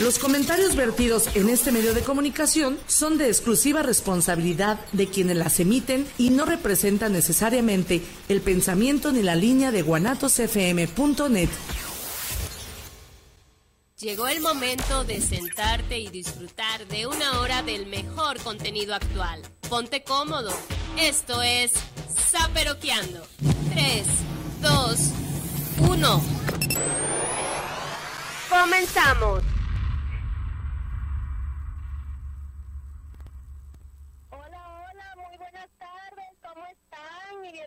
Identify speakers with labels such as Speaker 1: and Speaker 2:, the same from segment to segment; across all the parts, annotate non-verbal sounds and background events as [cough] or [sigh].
Speaker 1: Los comentarios vertidos en este medio de comunicación son de exclusiva responsabilidad de quienes las emiten y no representan necesariamente el pensamiento ni la línea de guanatosfm.net.
Speaker 2: Llegó el momento de sentarte y disfrutar de una hora del mejor contenido actual. Ponte cómodo. Esto es Saperoqueando. 3, 2, 1. Comenzamos.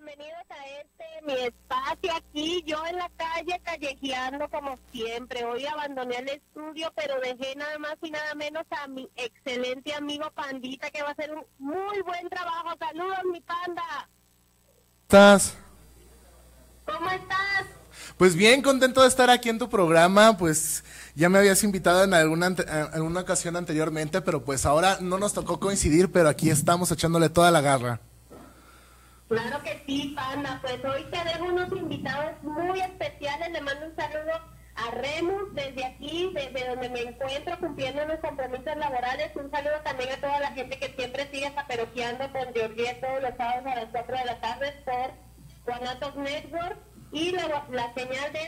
Speaker 3: Bienvenidos a este mi espacio aquí, yo en la calle callejeando como siempre. Hoy abandoné el estudio, pero dejé nada más y nada menos a mi excelente amigo Pandita que va a hacer un muy buen trabajo. Saludos, mi panda.
Speaker 4: ¿Estás?
Speaker 3: ¿Cómo estás?
Speaker 4: Pues bien, contento de estar aquí en tu programa, pues ya me habías invitado en alguna, en alguna ocasión anteriormente, pero pues ahora no nos tocó coincidir, pero aquí estamos echándole toda la garra.
Speaker 3: Claro que sí, Panda. Pues hoy te dejo unos invitados muy especiales. Le mando un saludo a Remus desde aquí, desde donde me encuentro cumpliendo mis compromisos laborales. Un saludo también a toda la gente que siempre sigue zaperoqueando con Georgie todos los sábados a las 4 de la tarde por Guanatos Network y la, la señal de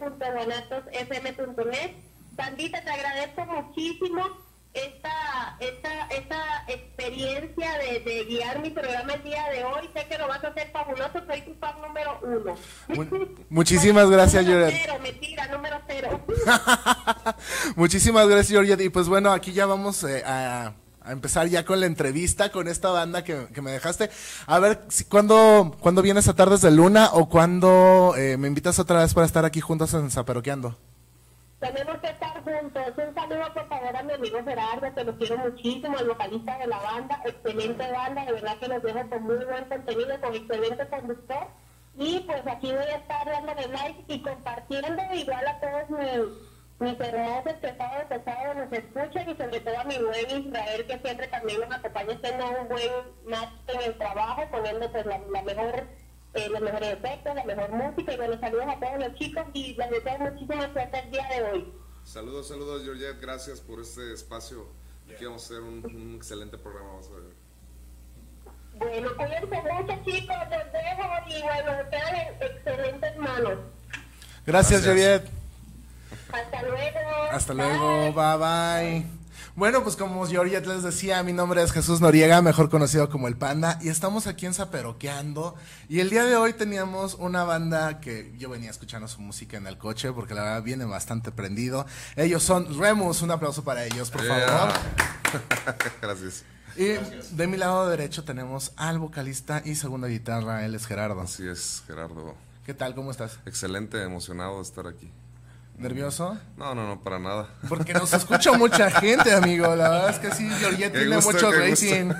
Speaker 3: www.guanatosfm.net. Pandita, te agradezco muchísimo esta, esta, esta experiencia de, guiar mi programa el día de hoy. Sé que lo vas a hacer fabuloso, soy tu fan número uno. [laughs]
Speaker 4: muchísimas gracias,
Speaker 3: Georgia. Cero, mentira, número cero. [laughs]
Speaker 4: muchísimas gracias, Georgia. Y pues bueno, aquí ya vamos eh, a, empezar ya con la entrevista con esta banda que, me dejaste. A ver, si, ¿cuándo, ¿cuándo vienes a Tardes de Luna o cuándo eh, me invitas otra vez para estar aquí juntos en Zaperoqueando?
Speaker 3: Tenemos que estar juntos. Un saludo por favor a mi amigo Gerardo, que lo quiero muchísimo, el vocalista de la banda, excelente banda, de verdad que los dejo con muy buen contenido, con excelente conductor. Y pues aquí voy a estar dándole like y compartiendo igual a todos mis, mis hermosos que sábado pesado nos escuchan y sobre todo a mi buen Israel que siempre también nos acompaña siendo un buen match en el trabajo, poniendo pues la, la mejor eh, los mejores efectos, la mejor música y bueno, saludos a todos los chicos y les deseo muchísima suerte el día de hoy.
Speaker 5: Saludos, saludos Georgette, gracias por este espacio. Aquí vamos a hacer un, excelente programa, vamos a ver.
Speaker 3: Bueno, cuídense mucho chicos, los dejo y bueno, quedan en excelentes manos.
Speaker 4: Gracias, Georgette.
Speaker 3: Hasta luego.
Speaker 4: Hasta luego, bye bye. Bueno, pues como Georgia les decía, mi nombre es Jesús Noriega, mejor conocido como El Panda, y estamos aquí en Zaperoqueando. Y el día de hoy teníamos una banda que yo venía escuchando su música en el coche, porque la verdad viene bastante prendido. Ellos son Remus, un aplauso para ellos, por favor. [laughs]
Speaker 5: Gracias.
Speaker 4: Y de mi lado derecho tenemos al vocalista y segunda guitarra, él es Gerardo.
Speaker 5: Así es, Gerardo.
Speaker 4: ¿Qué tal? ¿Cómo estás?
Speaker 5: Excelente, emocionado de estar aquí.
Speaker 4: ¿Nervioso?
Speaker 5: No, no, no, para nada.
Speaker 4: Porque nos escucha mucha [laughs] gente, amigo. La verdad es que sí, Georgette tiene mucho racing.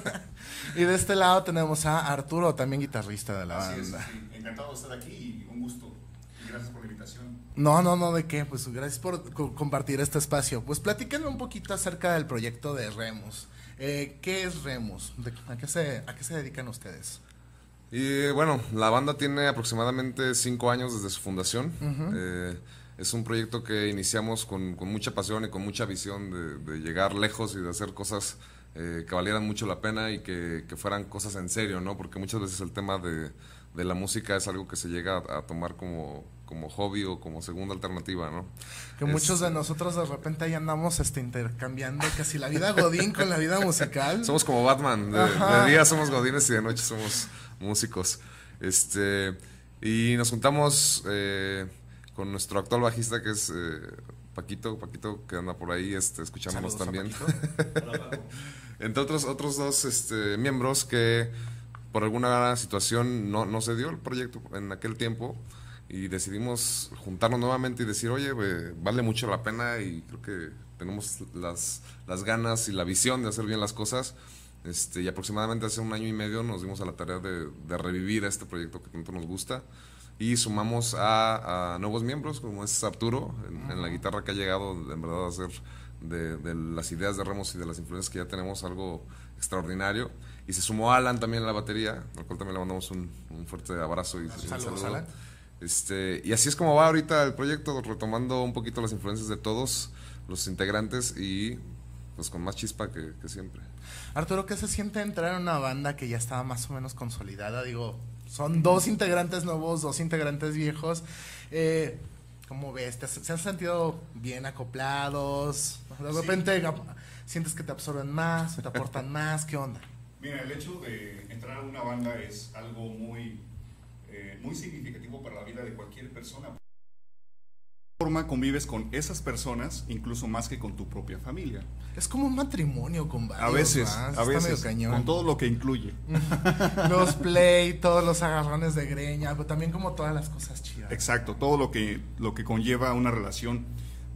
Speaker 4: [laughs] y de este lado tenemos a Arturo, también guitarrista de la banda.
Speaker 6: Encantado de estar aquí y un gusto. Y gracias por la invitación.
Speaker 4: No, no, no, de qué. Pues gracias por compartir este espacio. Pues platíquenme un poquito acerca del proyecto de Remus. Eh, ¿Qué es Remus? a, qué se, ¿A qué se dedican ustedes?
Speaker 5: Y bueno, la banda tiene aproximadamente cinco años desde su fundación. Es un proyecto que iniciamos con, mucha pasión y con mucha visión de, llegar lejos y de hacer cosas eh, que valieran mucho la pena y que, fueran cosas en serio, ¿no? Porque muchas veces el tema de, la música es algo que se llega a, tomar como, como hobby o como segunda alternativa, ¿no?
Speaker 4: Que muchos de nosotros de repente ahí andamos este, intercambiando casi la vida godín con la vida musical.
Speaker 5: Somos como Batman, de, día somos godines y de noche somos músicos. Este, y nos juntamos... Eh, con nuestro actual bajista que es eh, Paquito, Paquito que anda por ahí este, escuchándonos también. [laughs] Entre otros, otros dos este, miembros que por alguna situación no, no se dio el proyecto en aquel tiempo y decidimos juntarnos nuevamente y decir, oye, vale mucho la pena y creo que tenemos las, las ganas y la visión de hacer bien las cosas. Este, y aproximadamente hace un año y medio nos dimos a la tarea de, de revivir este proyecto que tanto nos gusta y sumamos a, nuevos miembros como es Arturo en, la guitarra que ha llegado en verdad a hacer de, las ideas de Ramos y de las influencias que ya tenemos algo extraordinario y se sumó Alan también en la batería al cual también le mandamos un, fuerte abrazo y,
Speaker 4: saludos Alan
Speaker 5: Este, y así es como va ahorita el proyecto, retomando un poquito las influencias de todos los integrantes y pues con más chispa que, siempre.
Speaker 4: Arturo, ¿qué se siente entrar en una banda que ya estaba más o menos consolidada? Digo, son dos integrantes nuevos, dos integrantes viejos. Eh, ¿Cómo ves? ¿Se han sentido bien acoplados? De repente sientes que te absorben más, te aportan [laughs] más, ¿qué onda?
Speaker 6: Mira, el hecho de entrar a una banda es algo muy, eh, muy significativo para la vida de cualquier persona forma convives con esas personas incluso más que con tu propia familia.
Speaker 4: Es como un matrimonio con varios.
Speaker 6: A veces, a veces, con todo lo que incluye.
Speaker 4: los play, todos los agarrones de greña, pero también como todas las cosas chidas.
Speaker 6: Exacto, todo lo que lo que conlleva una relación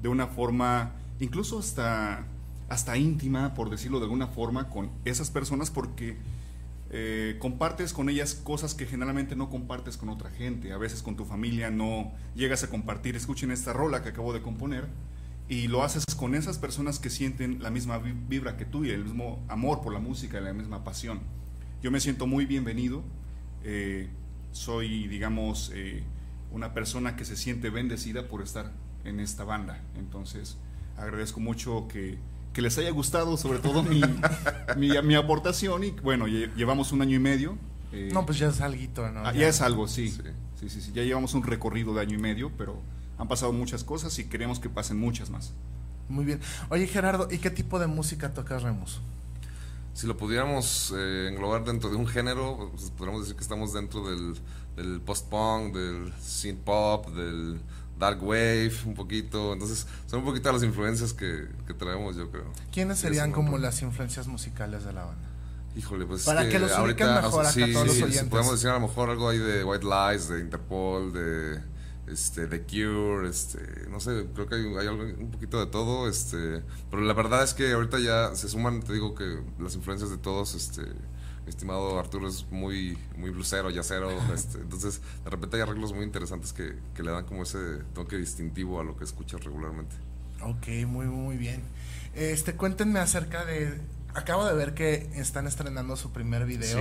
Speaker 6: de una forma incluso hasta hasta íntima, por decirlo de alguna forma, con esas personas porque eh, compartes con ellas cosas que generalmente no compartes con otra gente. A veces con tu familia no llegas a compartir, escuchen esta rola que acabo de componer, y lo haces con esas personas que sienten la misma vibra que tú y el mismo amor por la música y la misma pasión. Yo me siento muy bienvenido, eh, soy, digamos, eh, una persona que se siente bendecida por estar en esta banda. Entonces, agradezco mucho que que les haya gustado sobre todo mi, [laughs] mi, aportación y bueno, llevamos un año y medio.
Speaker 4: Eh, no, pues ya es algo, ¿no?
Speaker 6: Ah, ya, es algo, sí. Sí. sí. sí, Ya llevamos un recorrido de año y medio, pero han pasado muchas cosas y queremos que pasen muchas más.
Speaker 4: Muy bien. Oye, Gerardo, ¿y qué tipo de música tocas Remus?
Speaker 5: Si lo pudiéramos eh, englobar dentro de un género, pues, podríamos decir que estamos dentro del, del post-punk, del synth pop, del dark wave un poquito. Entonces, son un poquito las influencias que, traemos, yo creo.
Speaker 4: ¿Quiénes serían como las influencias musicales de la banda?
Speaker 5: Híjole, pues
Speaker 4: Para que, los ahorita, mejor acá todos los oyentes.
Speaker 5: podemos decir a lo mejor algo ahí de White Lies, de Interpol, de este The Cure, este, no sé, creo que hay, algo, un poquito de todo, este, pero la verdad es que ahorita ya se suman, te digo que las influencias de todos, este, estimado Arturo es muy, muy blusero, yacero, [laughs] este, entonces de repente hay arreglos muy interesantes que, le dan como ese toque distintivo a lo que escuchas regularmente.
Speaker 4: Ok, muy, muy bien. Este, cuéntenme acerca de, acabo de ver que están estrenando su primer video.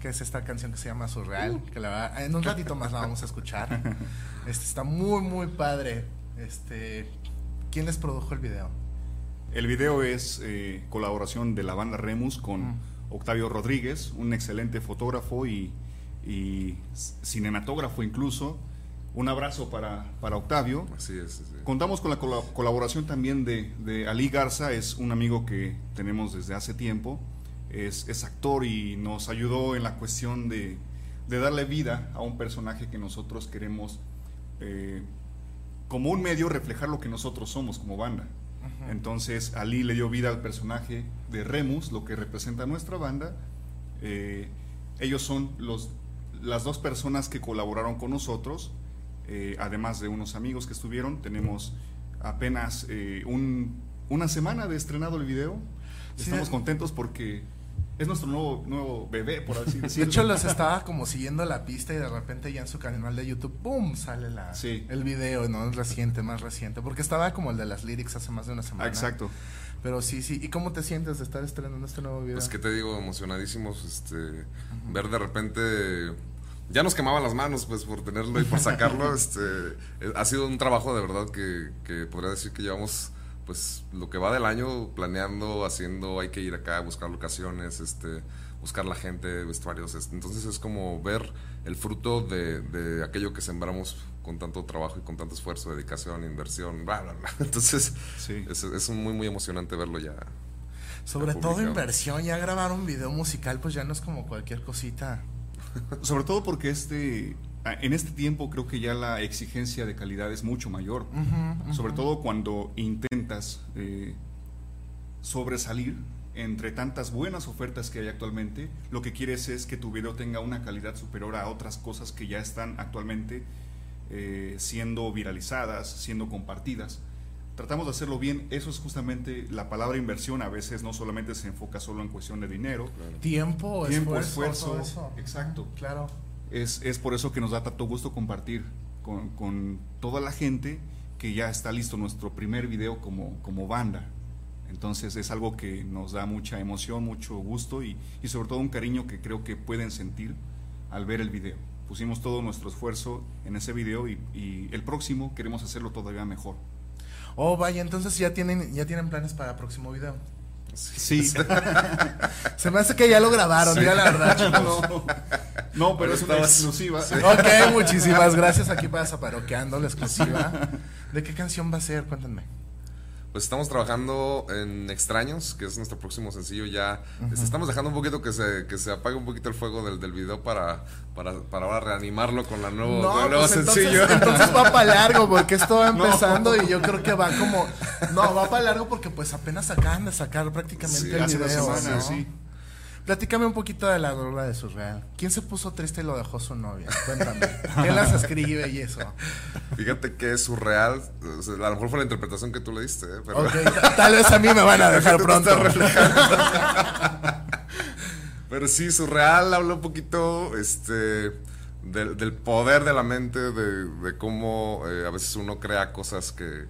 Speaker 4: Que es esta canción que se llama Surreal, uh. que la en un ratito más la vamos a escuchar. [laughs] Este está muy muy padre. Este, ¿quién les produjo el video?
Speaker 6: El video es eh, colaboración de la banda Remus con Octavio Rodríguez, un excelente fotógrafo y, cinematógrafo incluso. Un abrazo para, Octavio.
Speaker 5: Así es,
Speaker 6: Contamos con la colaboración también de, Ali Garza, es un amigo que tenemos desde hace tiempo. Es, actor y nos ayudó en la cuestión de, darle vida a un personaje que nosotros queremos, eh, como un medio, reflejar lo que nosotros somos como banda. Entonces Ali le dio vida al personaje de Remus, lo que representa nuestra banda. Eh, ellos son los, las dos personas que colaboraron con nosotros, eh, además de unos amigos que estuvieron. Tenemos apenas eh, una semana de estrenado el video. Estamos contentos porque es nuestro nuevo, nuevo bebé, por así [laughs] decirlo.
Speaker 4: De hecho, los estaba como siguiendo la pista y de repente ya en su canal de YouTube, ¡pum! sale la, el video, ¿no? Es reciente, más reciente. Porque estaba como el de las lyrics hace más de una semana.
Speaker 6: exacto.
Speaker 4: Pero sí, sí. ¿Y cómo te sientes de estar estrenando este nuevo video?
Speaker 5: Pues que te digo, emocionadísimos, este, ver de repente ya nos quemaban las manos pues por tenerlo y por sacarlo [laughs] este ha sido un trabajo de verdad que, que podría decir que llevamos pues lo que va del año planeando, haciendo, hay que ir acá, buscar locaciones, este, buscar la gente, vestuarios. Entonces es como ver el fruto de, de aquello que sembramos con tanto trabajo y con tanto esfuerzo, dedicación, inversión, bla, bla, bla. [laughs] Entonces sí. es, es muy, muy emocionante verlo ya.
Speaker 4: Sobre todo inversión, ya grabar un video musical pues ya no es como cualquier cosita.
Speaker 6: Sobre todo porque este en este tiempo creo que ya la exigencia de calidad es mucho mayor, sobre todo cuando intentas eh, sobresalir entre tantas buenas ofertas que hay actualmente, lo que quieres es que tu video tenga una calidad superior a otras cosas que ya están actualmente eh, siendo viralizadas, siendo compartidas. Tratamos de hacerlo bien, eso es justamente la palabra inversión, a veces no solamente se enfoca solo en cuestión de dinero.
Speaker 4: Tiempo,
Speaker 6: Tiempo, esfuerzo, exacto.
Speaker 4: Claro
Speaker 6: es, es por eso que nos da tanto gusto compartir con, con, toda la gente que ya está listo nuestro primer video como, como banda. Entonces es algo que nos da mucha emoción, mucho gusto y, y, sobre todo un cariño que creo que pueden sentir al ver el video. pusimos todo nuestro esfuerzo en ese video y, y el próximo queremos hacerlo todavía mejor.
Speaker 4: Oh, vaya, entonces ya tienen, ya tienen planes para el próximo video.
Speaker 6: Sí. [laughs]
Speaker 4: Se me hace que ya lo grabaron,
Speaker 5: Sí.
Speaker 4: ya la verdad, [laughs] chicos.
Speaker 6: no, no, pero es una
Speaker 5: Estabas-
Speaker 6: exclusiva.
Speaker 4: Ok, muchísimas gracias aquí para Zaparoqueando, la exclusiva. ¿De qué canción va a ser? Cuéntenme.
Speaker 5: Pues estamos trabajando en Extraños, que es nuestro próximo sencillo. Ya este, estamos dejando un poquito que se, que se apague un poquito el fuego del, del video para, para, para ahora reanimarlo con la nuevo, el nuevo
Speaker 4: pues
Speaker 5: sencillo.
Speaker 4: entonces, entonces va para largo porque esto va [laughs] empezando y yo creo que va como no va para largo porque pues apenas acaban de sacar prácticamente
Speaker 5: Sí,
Speaker 4: el
Speaker 6: hace
Speaker 4: video ¿no?
Speaker 6: sí.
Speaker 4: Platícame un poquito de la rola de Surreal. ¿Quién se puso triste y lo dejó su novia? Cuéntame. ¿Quién las escribe y eso?
Speaker 5: Fíjate que es surreal. o sea, a lo mejor fue la interpretación que tú le diste, ¿eh? pero
Speaker 4: Ok, ta- tal vez a mí me van a [laughs] dejar pronto. [laughs]
Speaker 5: Pero sí, surreal habla un poquito este, del, del poder de la mente, de, de cómo eh, a veces uno crea cosas que,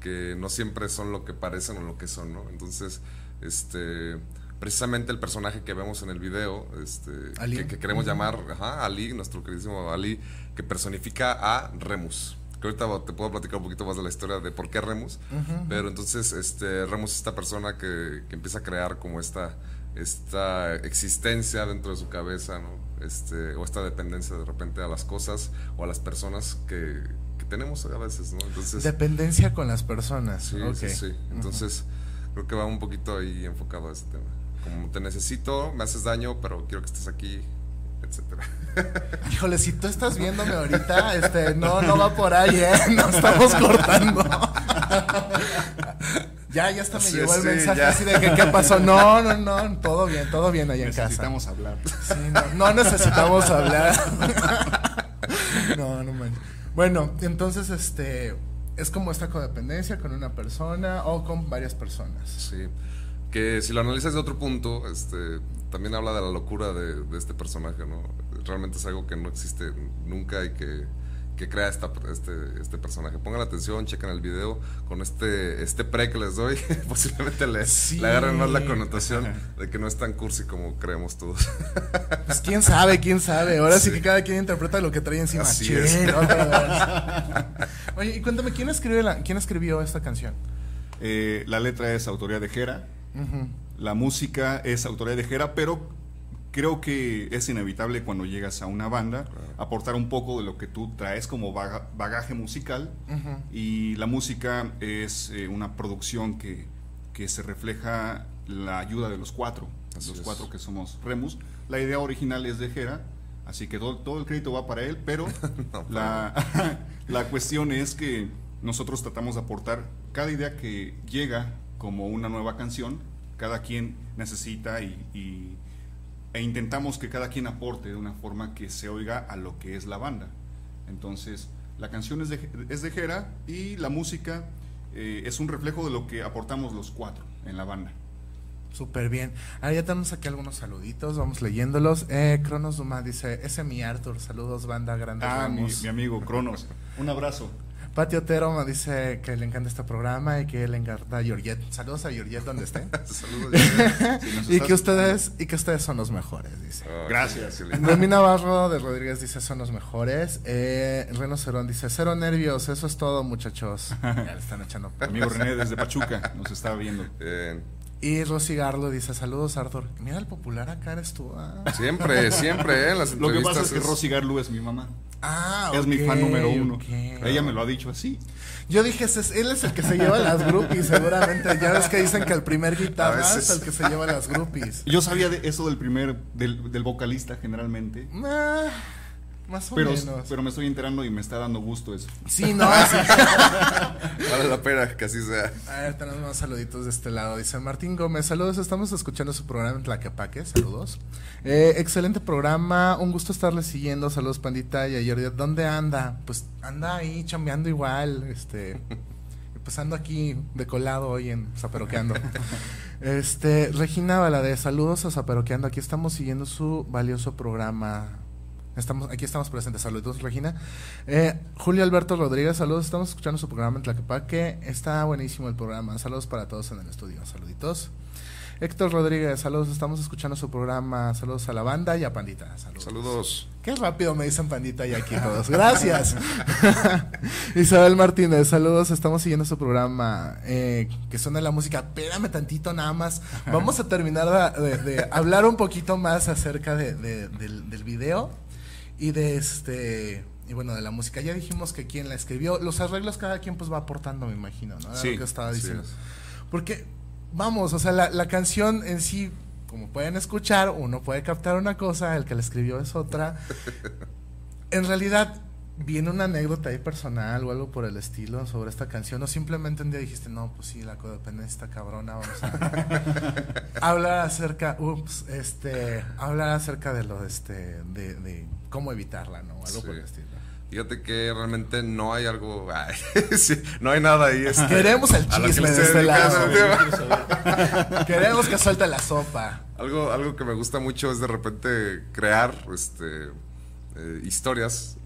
Speaker 5: que no siempre son lo que parecen o lo que son, ¿no? Entonces, este, precisamente el personaje que vemos en el video, este, que, que queremos llamar ajá, Ali, nuestro queridísimo Ali, que personifica a Remus. Que ahorita te puedo platicar un poquito más de la historia de por qué Remus. Pero entonces, este, Remus es esta persona que, que empieza a crear como esta, esta existencia dentro de su cabeza, ¿no? Este, o esta dependencia de repente a las cosas o a las personas que, que tenemos a veces, ¿no? Entonces,
Speaker 4: Dependencia con las personas.
Speaker 5: sí, sí, sí. Entonces, creo que va un poquito ahí enfocado a ese tema. Como te necesito, me haces daño, pero quiero que estés aquí, etcétera. [laughs]
Speaker 4: Híjole, si tú estás viéndome ahorita, este, no, no va por ahí, ¿eh? No estamos cortando. [laughs] Ya, ya hasta me
Speaker 5: Sí,
Speaker 4: llegó el
Speaker 5: sí,
Speaker 4: mensaje
Speaker 5: ya.
Speaker 4: así de que qué pasó. No, no, no, todo bien, todo bien allá en casa.
Speaker 6: Necesitamos hablar.
Speaker 4: Sí, no, no necesitamos hablar. [laughs] No, no manches. Bueno, entonces, este, es como esta codependencia con una persona o con varias personas.
Speaker 5: Sí. Que si lo analizas de otro punto, este, también habla de la locura de, de este personaje, ¿no? Realmente es algo que no existe nunca y que, que crea esta, este, este personaje. Pongan atención, chequen el video con este, este pre que les doy. [laughs] Posiblemente le,
Speaker 4: Sí.
Speaker 5: le agarren más la connotación de que no es tan cursi como creemos todos.
Speaker 4: Pues quién sabe, quién sabe. Ahora sí, que cada quien interpreta lo que trae encima.
Speaker 5: Así
Speaker 4: Chin,
Speaker 5: es.
Speaker 4: otra [laughs] vez. Oye, y cuéntame, ¿quién, escribe la, ¿quién escribió esta canción?
Speaker 6: Eh, la letra es autoría de Jera, La música es autoría de Jera, pero creo que es inevitable cuando llegas a una banda aportar un poco de lo que tú traes como baga- bagaje musical. Y la música es eh, una producción que, que se refleja la ayuda de los cuatro,
Speaker 5: Así
Speaker 6: los
Speaker 5: es.
Speaker 6: cuatro que somos Remus. La idea original es de Jera, así que todo, todo el crédito va para él, pero [laughs] la, [laughs] la cuestión es que nosotros tratamos de aportar cada idea que llega como una nueva canción, cada quien necesita y, y- e intentamos que cada quien aporte de una forma que se oiga a lo que es la banda. Entonces, la canción es de, es de Jera y la música eh, es un reflejo de lo que aportamos los cuatro en la banda.
Speaker 4: Súper bien. Ahora ya tenemos aquí algunos saluditos, vamos leyéndolos. Eh, Cronos Duma dice, ese es mi Arthur, saludos banda grande.
Speaker 6: Ah, mi,
Speaker 4: Ramos".
Speaker 6: mi amigo Cronos. Un abrazo.
Speaker 4: Pati Otero me dice que le encanta este programa y que le encanta a Georgette. Saludos a Georgette donde esté. [laughs]
Speaker 5: Saludos.
Speaker 6: Si
Speaker 4: y que ustedes y que ustedes son los mejores, dice.
Speaker 5: Ah,
Speaker 6: Gracias. [laughs]
Speaker 4: Noemí Navarro de Rodríguez dice son los mejores. Eh, Reno Cerón dice cero nervios, eso es todo muchachos. [laughs] Ya le están echando.
Speaker 6: Amigo René desde Pachuca nos está viendo.
Speaker 5: Bien.
Speaker 4: Y Rosy Garlo dice saludos Arthur. Mira el popular acá eres tú. Ah,
Speaker 5: Siempre, [laughs] siempre, ¿eh? Las
Speaker 6: Lo que pasa es que Rosy Garlu es mi mamá.
Speaker 4: Ah,
Speaker 6: es mi fan número uno. Ella me lo ha dicho así.
Speaker 4: Yo dije, "Ese es- él es el que se lleva las groupies, seguramente. Ya ves que dicen que el primer guitarra es el que se lleva las groupies.
Speaker 6: Yo sabía de eso del primer, del, del vocalista generalmente.
Speaker 4: Ah, más o
Speaker 6: Pero,
Speaker 4: menos.
Speaker 6: pero me estoy enterando y me está dando gusto eso.
Speaker 4: Sí, [laughs] no, sí.
Speaker 5: Vale la pena que así sea.
Speaker 4: A ver, tenemos más saluditos de este lado. Dice Martín Gómez, saludos, estamos escuchando su programa en Tlaquepaque, saludos. Eh, excelente programa, un gusto estarle siguiendo, saludos Pandita y a Jordi. ¿Dónde anda? Pues anda ahí chambeando igual, este, [laughs] pues ando aquí de colado hoy en Zaperoqueando. [laughs] Este, Regina Valadez, saludos a Zaperoqueando, aquí estamos siguiendo su valioso programa. Estamos, aquí estamos presentes. Saludos, Regina. Eh, Julio Alberto Rodríguez, saludos. Estamos escuchando su programa en Tlaquepaque. Está buenísimo el programa. Saludos para todos en el estudio. Saluditos. Héctor Rodríguez, saludos, estamos escuchando su programa. Saludos a la banda y a Pandita. Saludos.
Speaker 5: Saludos.
Speaker 4: Qué rápido me dicen Pandita y aquí todos. Gracias. [laughs] Isabel Martínez, saludos, estamos siguiendo su programa. Eh, que suena la música. Espérame tantito nada más. Vamos a terminar de, hablar un poquito más acerca de, del, del video y de este y bueno, de la música. Ya dijimos que quien la escribió, los arreglos cada quien pues va aportando, me imagino, ¿no?
Speaker 5: sí,
Speaker 4: lo que estaba diciendo. Porque, vamos, o sea, la, la, canción en sí, como pueden escuchar, uno puede captar una cosa, el que la escribió es otra. [laughs] en realidad, viene una anécdota ahí personal o algo por el estilo sobre esta canción, o simplemente un día dijiste, no, pues sí, la codependencia está cabrona, vamos a [laughs] hablar acerca, ups, este, hablar acerca de lo, este, de, de cómo evitarla, ¿no? Algo por el estilo.
Speaker 5: Fíjate que realmente no hay algo, [laughs] no hay nada ahí. Este,
Speaker 4: Queremos el chisme de este lado. [laughs] Queremos que suelte la sopa.
Speaker 5: Algo, algo que me gusta mucho es de repente crear este, eh, historias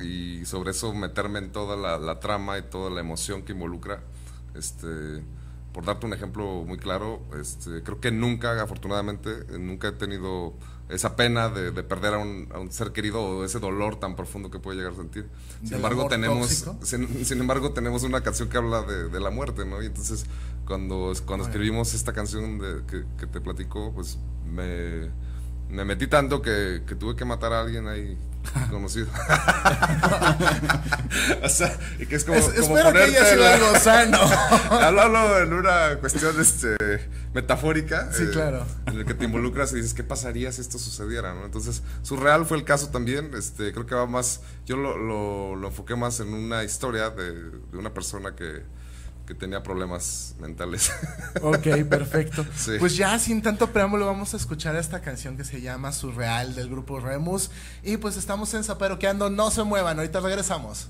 Speaker 5: y sobre eso meterme en toda la, trama y toda la emoción que involucra. Este, por darte un ejemplo muy claro, este, creo que nunca, afortunadamente, nunca he tenido esa pena de, perder a un, ser querido o ese dolor tan profundo que puede llegar a sentir. Sin embargo, tenemos, sin, embargo, tenemos una canción que habla de, la muerte, ¿no? Y entonces, cuando, cuando escribimos esta canción de, que, que, te platico, pues me, me metí tanto que, que, tuve que matar a alguien ahí [laughs] conocido. [laughs] o sea, y que es como, es, como
Speaker 4: espero que haya sido algo sano. [laughs]
Speaker 5: Hablo en una cuestión este, metafórica.
Speaker 4: Sí, eh, claro.
Speaker 5: En el que te involucras y dices, ¿qué pasaría si esto sucediera? ¿no? Entonces, surreal fue el caso también. Este, creo que va más. Yo lo, lo, lo enfoqué más en una historia de, de una persona que que tenía problemas mentales. [laughs]
Speaker 4: Ok, perfecto. Pues ya sin tanto preámbulo vamos a escuchar esta canción que se llama Surreal del grupo Remus. Y pues estamos en Zaperoqueando, no se muevan, ahorita regresamos.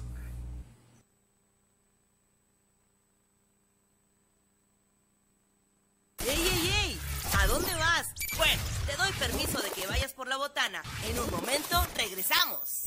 Speaker 7: ¡Ey, ey, ey! ¿A dónde vas? Bueno, te doy permiso de que vayas por la botana. En un momento regresamos.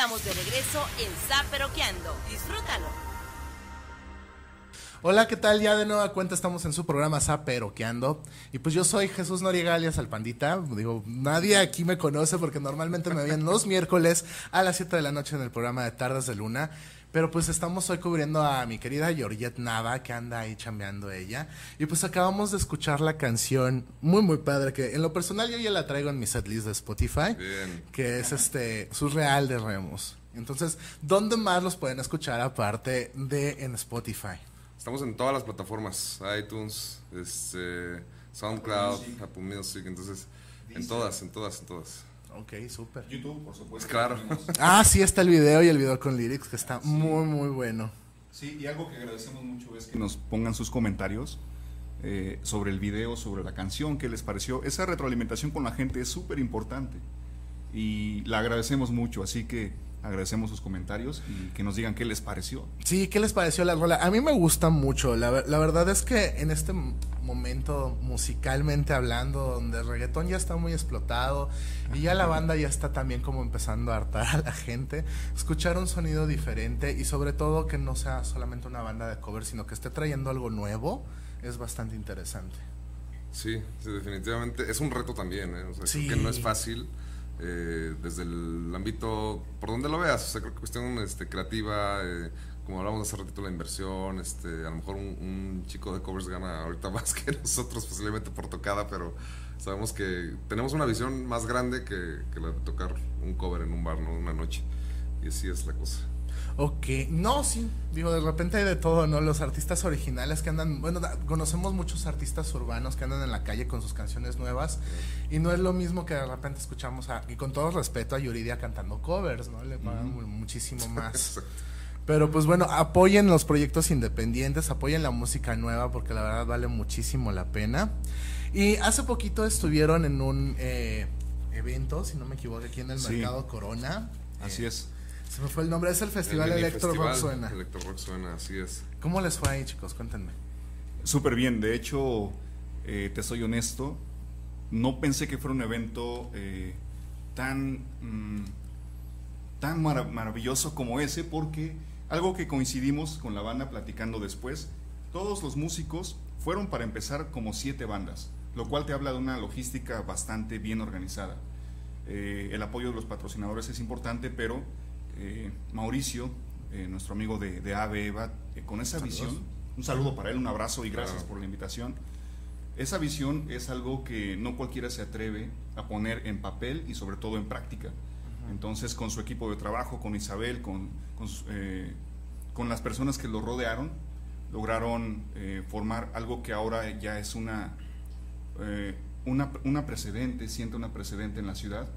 Speaker 7: Estamos de regreso en Zaperoqueando. Disfrútalo.
Speaker 4: Hola, ¿qué tal? Ya de nueva cuenta estamos en su programa Zaperoqueando. Y pues yo soy Jesús Noriega alias Alpandita. Digo, nadie aquí me conoce porque normalmente me ven los miércoles a las 7 de la noche en el programa de Tardes de Luna. Pero pues estamos hoy cubriendo a mi querida Georgette Nava, que anda ahí chambeando ella. Y pues acabamos de escuchar la canción muy, muy padre, que en lo personal yo ya la traigo en mi setlist de Spotify.
Speaker 5: Bien.
Speaker 4: Que es este, Surreal de Remus. Entonces, ¿dónde más los pueden escuchar aparte de en Spotify?
Speaker 5: Estamos en todas las plataformas, iTunes, este, SoundCloud, Apple Music, entonces en todas, en todas, en todas.
Speaker 4: Ok, súper.
Speaker 6: YouTube, por supuesto.
Speaker 5: Claro.
Speaker 6: tenemos- [laughs]
Speaker 4: Ah, sí, está el video y el video con lyrics, que está muy, muy bueno.
Speaker 6: Sí, y algo que agradecemos mucho es que nos pongan sus comentarios eh, sobre el video, sobre la canción, qué les pareció. Esa retroalimentación con la gente es súper importante y la agradecemos mucho, así que agradecemos sus comentarios y que nos digan qué les pareció.
Speaker 4: Sí, ¿qué les pareció la rola? A mí me gusta mucho. La, la verdad es que en este momento, musicalmente hablando, donde el reggaetón ya está muy explotado y ya la banda ya está también como empezando a hartar a la gente, escuchar un sonido diferente y sobre todo que no sea solamente una banda de cover, sino que esté trayendo algo nuevo, es bastante interesante.
Speaker 5: Sí, sí, definitivamente. Es un reto también, ¿eh? O sea,
Speaker 4: Sí.
Speaker 5: creo que no es fácil eh, desde el ámbito, por donde lo veas. O sea, creo que cuestión este, creativa, eh, como hablamos hace ratito, la inversión. Este, a lo mejor un, chico de covers gana ahorita [laughs] más que nosotros, posiblemente por tocada, pero sabemos que tenemos una visión más grande que, que la de tocar un cover en un bar, ¿no? Una noche. Y así es la cosa.
Speaker 4: Ok, no, sí, digo, de repente hay de todo, ¿no? Los artistas originales que andan, bueno, da- conocemos muchos artistas urbanos que andan en la calle con sus canciones nuevas y no es lo mismo que de repente escuchamos, a, y con todo respeto, a Yuridia cantando covers, ¿no? Le pagan mu- muchísimo [laughs] más. Pero pues bueno, apoyen los proyectos independientes, apoyen la música nueva porque la verdad vale muchísimo la pena. Y hace poquito estuvieron en un eh, evento, si no me equivoco, aquí en el
Speaker 6: Sí.
Speaker 4: Mercado Corona.
Speaker 6: Así
Speaker 4: Eh,
Speaker 6: es.
Speaker 4: Se me fue el nombre, es el Festival
Speaker 5: El
Speaker 4: Electro Rock
Speaker 5: festival
Speaker 4: Suena.
Speaker 5: Electro Rock suena, así es.
Speaker 4: ¿Cómo les fue ahí, chicos? Cuéntenme.
Speaker 6: Súper bien, de hecho, eh, te soy honesto, no pensé que fuera un evento eh, tan, mm, tan mara- maravilloso como ese, porque algo que coincidimos con la banda platicando después, todos los músicos fueron para empezar como siete bandas, lo cual te habla de una logística bastante bien organizada. Eh, el apoyo de los patrocinadores es importante, pero eh, Mauricio, eh, nuestro amigo de, de AVE Eva, eh, con esa visión, un saludo para él, un abrazo y gracias
Speaker 5: Claro.
Speaker 6: por la invitación. Esa visión es algo que no cualquiera se atreve a poner en papel y sobre todo en práctica. Entonces, con su equipo de trabajo, con Isabel, con, con, eh, las personas que lo rodearon, lograron eh, formar algo que ahora ya es una, eh, una, una precedente, siente una precedente en la ciudad.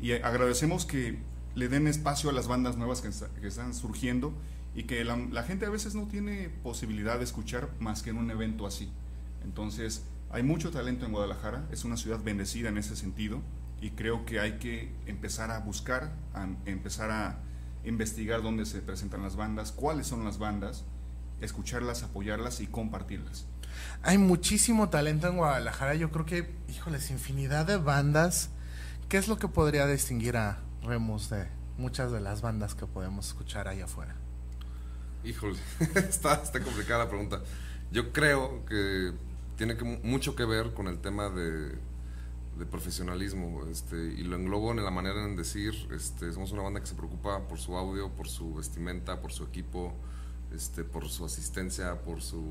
Speaker 6: Y agradecemos que le den espacio a las bandas nuevas que, está- que están surgiendo y que la, gente a veces no tiene posibilidad de escuchar más que en un evento así. Entonces, hay mucho talento en Guadalajara, es una ciudad bendecida en ese sentido y creo que hay que empezar a buscar, empezar a investigar dónde se presentan las bandas, cuáles son las bandas, escucharlas, apoyarlas y compartirlas.
Speaker 4: Hay muchísimo talento en Guadalajara. Yo creo que, híjoles, infinidad de bandas. ¿Qué es lo que podría distinguir a Remus de muchas de las bandas que podemos escuchar allá afuera?
Speaker 5: Híjole, [laughs] está, está complicada la pregunta. Yo creo que tiene mucho que ver con el tema de, de profesionalismo este, y lo englobo en la manera en decir, este, somos una banda que se preocupa por su audio, por su vestimenta, por su equipo, este, por su asistencia, por su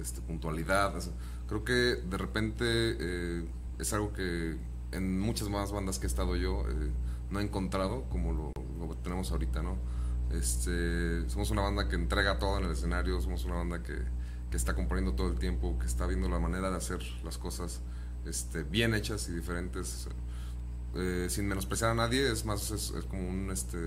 Speaker 5: este, puntualidad. creo que de repente eh, es algo que en muchas más bandas que he estado yo eh, no encontrado como lo, lo tenemos ahorita, ¿no? Este, somos una banda que entrega todo en el escenario, somos una banda que, que está componiendo todo el tiempo, que está viendo la manera de hacer las cosas este, bien hechas y diferentes, eh, sin menospreciar a nadie, es más, es, es como un este,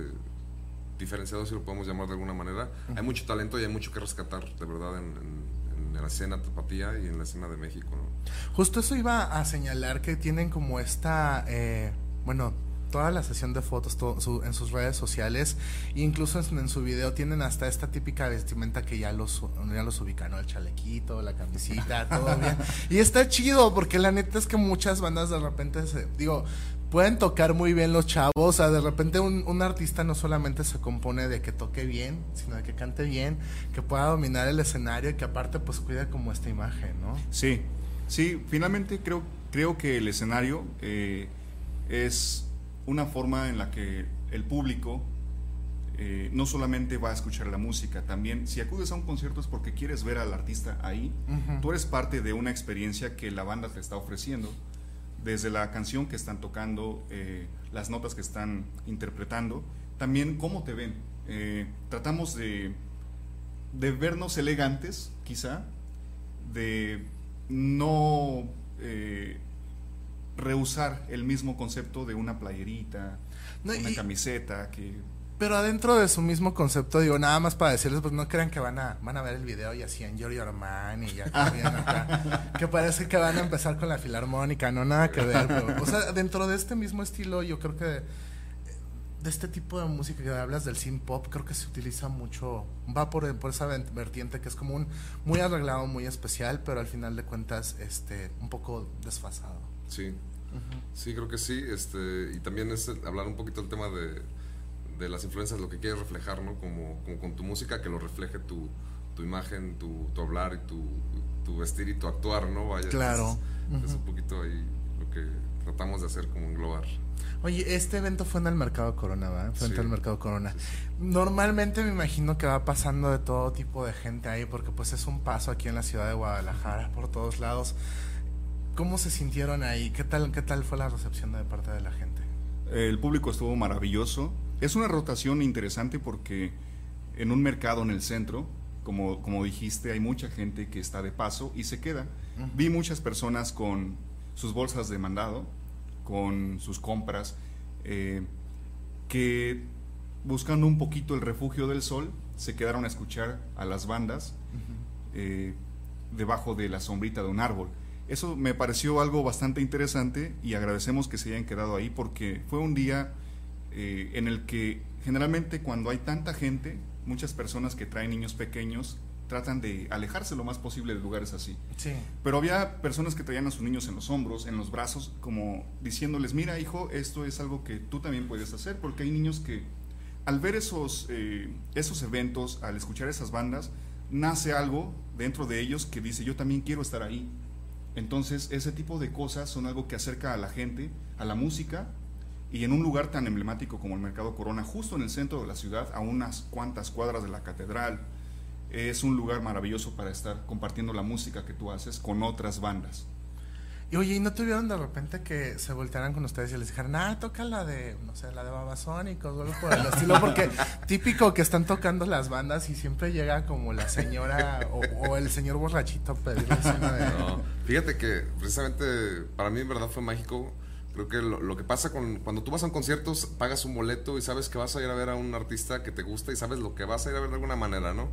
Speaker 5: diferenciado, si lo podemos llamar de alguna manera. Hay mucho talento y hay mucho que rescatar, de verdad, en, en- en la escena tapatía y en la escena de México, ¿no?
Speaker 4: Justo eso iba a señalar que tienen como esta, eh, bueno, toda la sesión de fotos todo su- en sus redes sociales, e incluso en, en su video tienen hasta esta típica vestimenta que ya los, ya los ubican, ¿no? El chalequito, la camisita, [laughs] todo bien. Y está chido, porque la neta es que muchas bandas de repente se, digo, pueden tocar muy bien los chavos, o sea, de repente un, un artista no solamente se compone de que toque bien, sino de que cante bien, que pueda dominar el escenario y que aparte pues cuide como esta imagen, ¿no?
Speaker 6: Sí, sí, finalmente creo, creo que el escenario eh, es una forma en la que el público eh, no solamente va a escuchar la música, también si acudes a un concierto es porque quieres ver al artista ahí, tú eres parte de una experiencia que la banda te está ofreciendo, desde la canción que están tocando, eh, las notas que están interpretando, también cómo te ven. Eh, tratamos de, de vernos elegantes, quizá, de no rehusar el mismo concepto de una playerita,
Speaker 4: No,
Speaker 6: una
Speaker 4: y-
Speaker 6: camiseta, que
Speaker 4: Pero adentro de su mismo concepto, digo, nada más para decirles, pues no crean que van a, van a ver el video y así en Giorgio Armani y ya acá, [laughs] que parece que van a empezar con la filarmónica, no nada que ver, pero, o sea, dentro de este mismo estilo, yo creo que de este tipo de música que hablas del synth pop, creo que se utiliza mucho, va por, por esa vertiente que es como un muy arreglado, muy especial, pero al final de cuentas, este, un poco desfasado.
Speaker 5: Sí, sí, creo que sí. Este, y también es el- hablar un poquito del tema de, de las influencias, lo que quieres reflejar, ¿no? Como, como con tu música, que lo refleje tu, tu imagen, tu, tu hablar y tu, tu vestir y tu actuar, ¿no? Vaya,
Speaker 4: Claro.
Speaker 5: entonces, Es un poquito ahí lo que tratamos de hacer, como englobar.
Speaker 4: Oye, este evento fue en el Mercado Corona, ¿verdad? Frente
Speaker 5: Sí.
Speaker 4: al Mercado Corona. Normalmente me imagino que va pasando de todo tipo de gente ahí, porque pues es un paso aquí en la ciudad de Guadalajara, por todos lados. ¿Cómo se sintieron ahí? ¿Qué tal, qué tal fue la recepción de parte de la gente?
Speaker 6: el público estuvo maravilloso. Es una rotación interesante porque en un mercado en el centro, como, como dijiste, hay mucha gente que está de paso y se queda. Vi muchas personas con sus bolsas de mandado, con sus compras, eh, que buscando un poquito el refugio del sol, se quedaron a escuchar a las bandas eh, debajo de la sombrita de un árbol. Eso me pareció algo bastante interesante y agradecemos que se hayan quedado ahí porque fue un día eh, en el que generalmente cuando hay tanta gente, muchas personas que traen niños pequeños tratan de alejarse lo más posible de lugares así.
Speaker 4: Sí.
Speaker 6: Pero había personas que traían a sus niños en los hombros, en los brazos, como diciéndoles, mira hijo, esto es algo que tú también puedes hacer, porque hay niños que al ver esos, eh, esos eventos, al escuchar esas bandas, nace algo dentro de ellos que dice, yo también quiero estar ahí. Entonces, ese tipo de cosas son algo que acerca a la gente, a la música, y en un lugar tan emblemático como el Mercado Corona, justo en el centro de la ciudad, a unas cuantas cuadras de la catedral, es un lugar maravilloso para estar compartiendo la música que tú haces con otras bandas.
Speaker 4: Y oye, ¿y no tuvieron de repente que se voltearan con ustedes y les dijeran, ah, toca la de, no sé, la de Babasónicos o algo por el estilo? Porque típico que están tocando las bandas y siempre llega como la señora o, o el señor borrachito a pedirles una de...
Speaker 5: No, fíjate que precisamente para mí en verdad fue mágico. Creo que lo, lo que pasa con cuando tú vas a un concierto, pagas un boleto y sabes que vas a ir a ver a un artista que te gusta y sabes lo que vas a ir a ver de alguna manera, ¿no?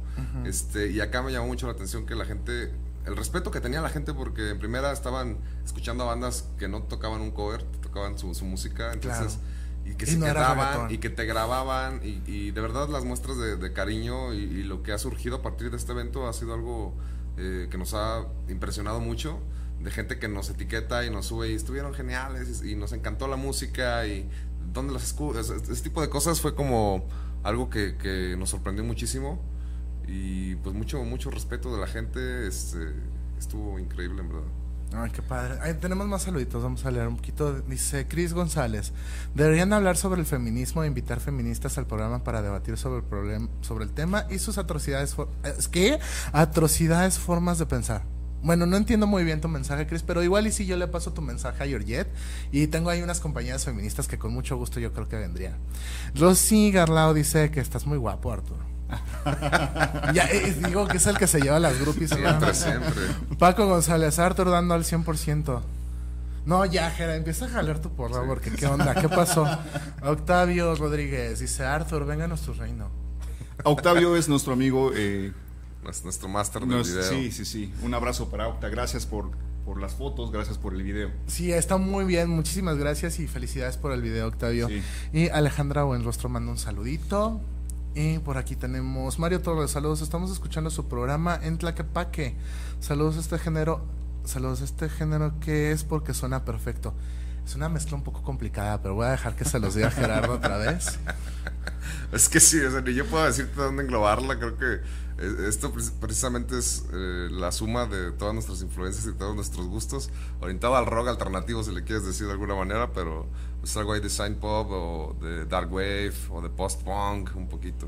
Speaker 5: Este, y acá me llamó mucho la atención que la gente el respeto que tenía la gente porque en primera estaban escuchando a bandas que no tocaban un cover, tocaban su, su música, entonces y que
Speaker 4: Y
Speaker 5: se
Speaker 4: no
Speaker 5: quedaban y que te grababan y, y de verdad las muestras de, de cariño y, y lo que ha surgido a partir de este evento ha sido algo eh, que nos ha impresionado mucho de gente que nos etiqueta y nos sube y estuvieron geniales y, y nos encantó la música y dónde las escuchas ese, ese tipo de cosas fue como algo que, que nos sorprendió muchísimo y pues mucho mucho respeto de la gente este estuvo increíble en verdad
Speaker 4: Ay, qué padre. Tenemos más saluditos, vamos a leer un poquito. Dice Cris González, deberían hablar sobre el feminismo e invitar feministas al programa para debatir sobre el problema, sobre el tema y sus atrocidades, ¿es ¿qué? Atrocidades formas de pensar. Bueno, no entiendo muy bien tu mensaje, Cris, pero igual y si yo le paso tu mensaje a Georgette y tengo ahí unas compañeras feministas que con mucho gusto yo creo que vendrían. Rosy Garlao dice que estás muy guapo, Arturo. [laughs] ya, eh, digo que es el que se lleva las groupies.
Speaker 5: siempre siempre
Speaker 4: Paco González, Arthur dando al 100%. No, ya, Jera, empieza a jalar tu porra, porque qué onda, qué pasó. Octavio Rodríguez dice, Arthur, vénganos tu reino.
Speaker 6: Octavio es nuestro amigo. eh,
Speaker 5: Nues- nuestro máster del
Speaker 6: nos-
Speaker 5: video
Speaker 6: sí, sí, sí. Un abrazo para Octa. Gracias por, por las fotos, gracias por el video.
Speaker 4: Sí, está muy bien, muchísimas gracias y felicidades por el video, Octavio.
Speaker 6: Sí.
Speaker 4: Y Alejandra Buenrostro manda un saludito. Y por aquí tenemos Mario Torres, saludos, estamos escuchando su programa en Tlaquepaque. Saludos a este género, saludos a este género que es porque suena perfecto. Es una mezcla un poco complicada, pero voy a dejar que se los diga Gerardo otra vez. [laughs]
Speaker 5: Es que sí, o sea, ni yo puedo decirte dónde englobarla. Creo que esto pre- precisamente es eh, la suma de todas nuestras influencias y todos nuestros gustos, orientado al rock alternativo, si le quieres decir de alguna manera, pero es algo ahí de sign pop o de dark wave o de post punk, un poquito.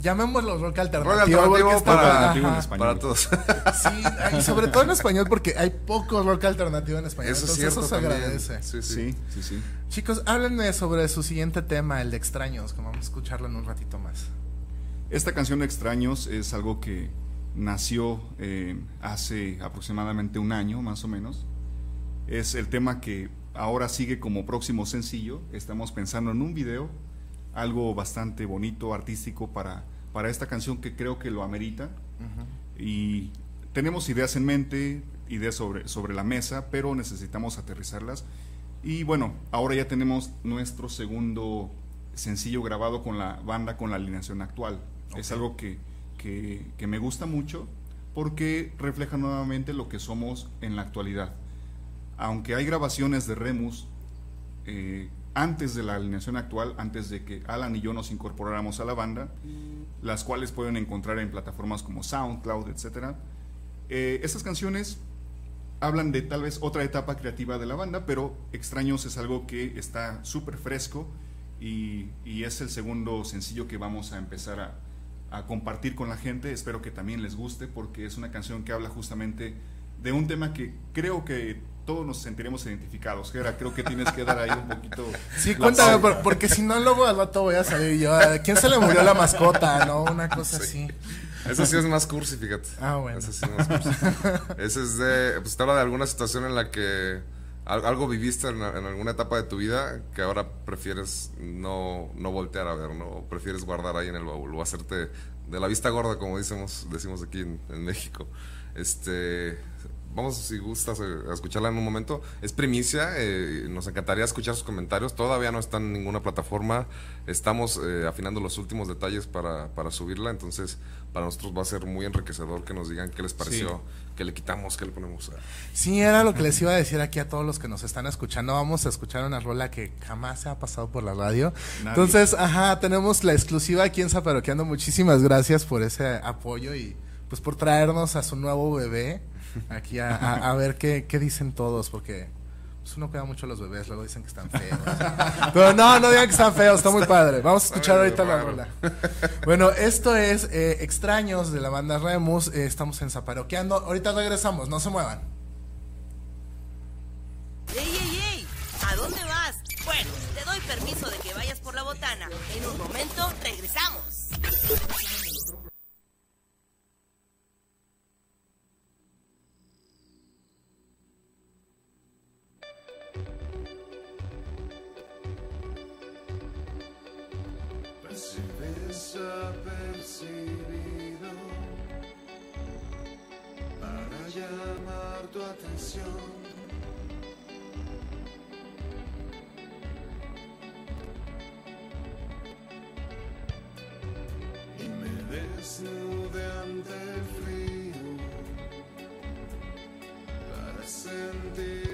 Speaker 4: Llamémoslo rock
Speaker 5: Rock
Speaker 4: alternativo. está-
Speaker 5: para,
Speaker 6: alternativo en
Speaker 4: ajá.
Speaker 6: español.
Speaker 5: para todos.
Speaker 4: Sí, y sobre todo en español, porque hay poco rock alternativo en español.
Speaker 5: eso es
Speaker 4: entonces
Speaker 5: cierto
Speaker 4: eso se
Speaker 5: también.
Speaker 4: agradece.
Speaker 5: Sí, sí.
Speaker 6: Sí, sí, sí.
Speaker 4: Chicos, háblenme sobre su siguiente tema, el de extraños, que vamos a escucharlo en un ratito más.
Speaker 6: Esta canción Extraños es algo que nació eh, hace aproximadamente un año, más o menos. Es el tema que ahora sigue como próximo sencillo. Estamos pensando en un video, algo bastante bonito, artístico para, para esta canción que creo que lo amerita. Y tenemos ideas en mente, ideas sobre, sobre la mesa, pero necesitamos aterrizarlas. Y bueno, ahora ya tenemos nuestro segundo sencillo grabado con la banda con la alineación actual. Es algo que, que, que me gusta mucho porque refleja nuevamente lo que somos en la actualidad. Aunque hay grabaciones de Remus eh, antes de la alineación actual, antes de que Alan y yo nos incorporáramos a la banda, las cuales pueden encontrar en plataformas como SoundCloud, etc. Eh, estas canciones hablan de tal vez otra etapa creativa de la banda, pero Extraños es algo que está súper fresco y, y es el segundo sencillo que vamos a empezar a, a compartir con la gente. Espero que también les guste porque es una canción que habla justamente de un tema que creo que todos nos sentiremos identificados. Gera, creo que tienes que dar ahí un poquito.
Speaker 4: Sí, cuéntame, por- porque si no, luego al rato voy a salir yo. ¿A quién se le murió la mascota? ¿No? Una cosa así.
Speaker 5: Ese sí es más cursi, fíjate.
Speaker 4: Ah, bueno.
Speaker 5: Ese sí es más cursi. Ese es de. Pues te habla de alguna situación en la que algo viviste en, alguna etapa de tu vida que ahora prefieres no, no voltear a ver, ¿no? Prefieres guardar ahí en el baúl o hacerte de la vista gorda, como decimos, decimos aquí en, en México. Este. Vamos, si gustas, eh, a escucharla en un momento. Es primicia, eh, nos encantaría escuchar sus comentarios. Todavía no está en ninguna plataforma. Estamos eh, afinando los últimos detalles para, para subirla. Entonces, para nosotros va a ser muy enriquecedor que nos digan qué les pareció, qué le quitamos, qué le ponemos.
Speaker 4: Sí, era lo que les iba a decir aquí a todos los que nos están escuchando. Vamos a escuchar una rola que jamás se ha pasado por la radio.
Speaker 6: Nadie.
Speaker 4: Entonces, ajá, tenemos la exclusiva aquí en Zaparoqueando. Muchísimas gracias por ese apoyo y pues por traernos a su nuevo bebé aquí a, a- a ver qué, qué dicen todos, porque pues, uno cuida mucho a los bebés, luego dicen que están feos. [laughs] Pero no, no digan que están feos, está muy padre. Vamos a escuchar ahorita la rola. Bueno, esto es eh, Extraños de la banda Remus. eh, estamos en Zaparoqueando. Ahorita regresamos, no se muevan.
Speaker 8: ¡Ey, ey, ey! ¿A dónde vas? Bueno, te doy permiso de que vayas por la botana. En un momento regresamos.
Speaker 7: Desapercibido para llamar tu atención. Me desnudé ante frío para sentir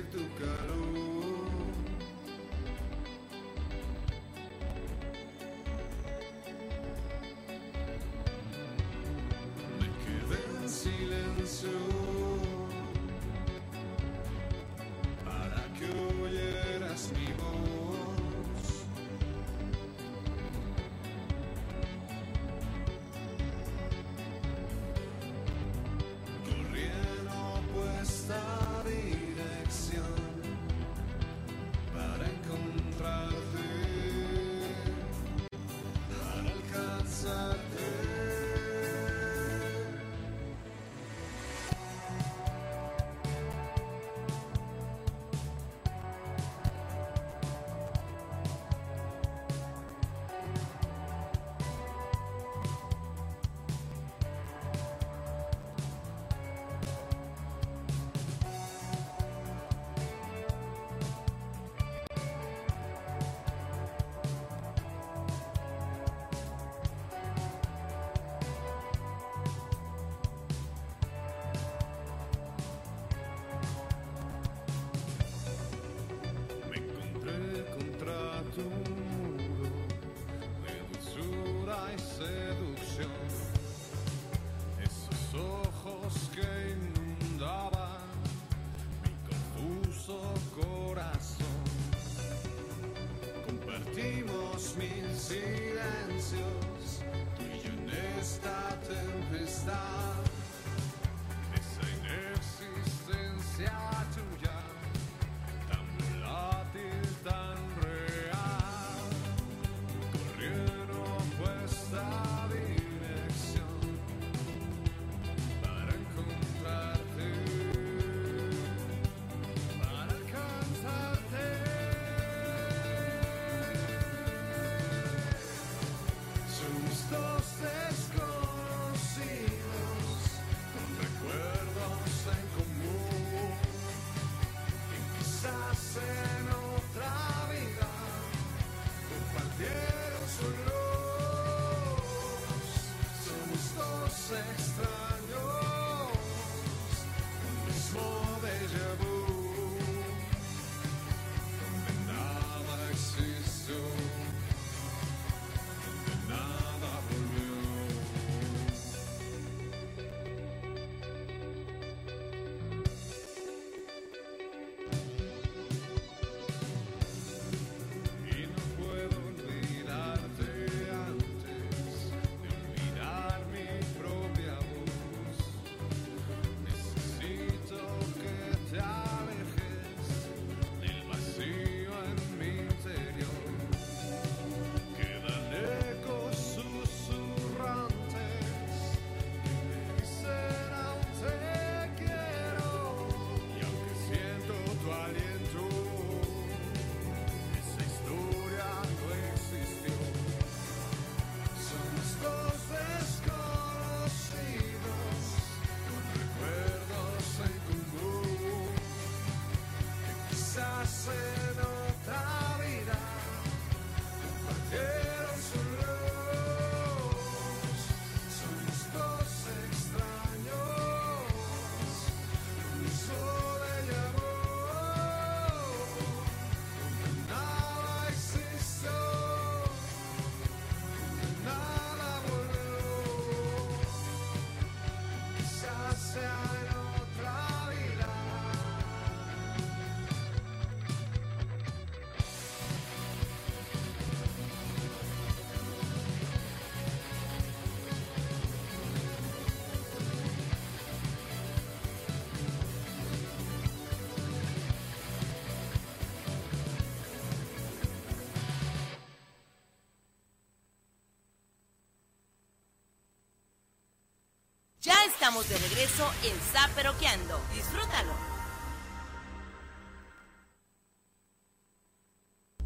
Speaker 7: Estamos de regreso en Zaperoqueando. Disfrútalo.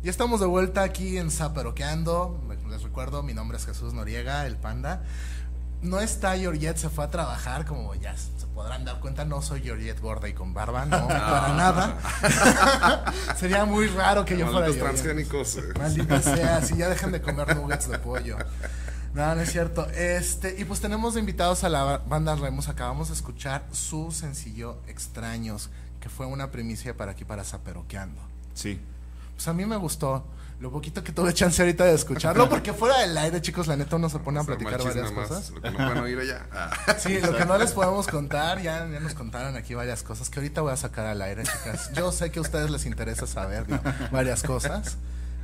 Speaker 4: Ya estamos de vuelta aquí en Zaperoqueando. Les recuerdo, mi nombre es Jesús Noriega, el panda. No está Georgette, se fue a trabajar, como ya se podrán dar cuenta, no soy Georgette gorda y con barba, no, [laughs] para nada. [laughs] Sería muy raro que yo fuera
Speaker 5: Malditos transgénicos.
Speaker 4: Maldita sea, si ya dejan de comer nuggets de pollo. No, no es cierto. Este, y pues tenemos invitados a la banda Remus. Acabamos de escuchar su sencillo Extraños, que fue una primicia para aquí, para Zaperoqueando.
Speaker 6: Sí.
Speaker 4: Pues a mí me gustó. Lo poquito que tuve chance ahorita de escucharlo, [laughs] porque fuera del aire, chicos, la neta uno se pone a platicar varias
Speaker 5: más,
Speaker 4: cosas.
Speaker 5: Lo que no pueden oír allá. [laughs] Ah.
Speaker 4: Sí, lo que no les podemos contar, ya, ya nos contaron aquí varias cosas que ahorita voy a sacar al aire, chicas. Yo sé que a ustedes les interesa saber ¿no? varias cosas.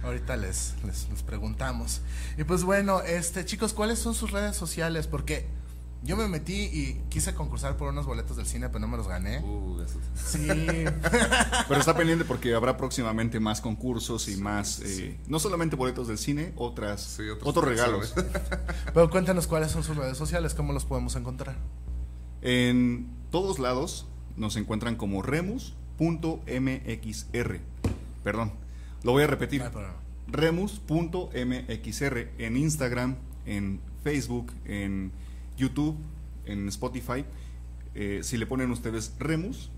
Speaker 4: Ahorita les, les, les preguntamos. Y pues bueno, este chicos, ¿cuáles son sus redes sociales? Porque yo me metí y quise concursar por unos boletos del cine, pero no me los gané.
Speaker 5: Uh, eso-
Speaker 4: Sí. [laughs]
Speaker 6: Pero está pendiente porque habrá próximamente más concursos y más, eh, no solamente boletos del cine, otras,
Speaker 5: Sí, otros
Speaker 6: otros regalos. [laughs]
Speaker 4: Pero cuéntanos cuáles son sus redes sociales, cómo los podemos encontrar.
Speaker 6: En todos lados nos encuentran como remus.mxr. Perdón, lo voy a repetir. Remus.mxr en Instagram, en Facebook, en YouTube, en Spotify. Eh, si le ponen ustedes Remus,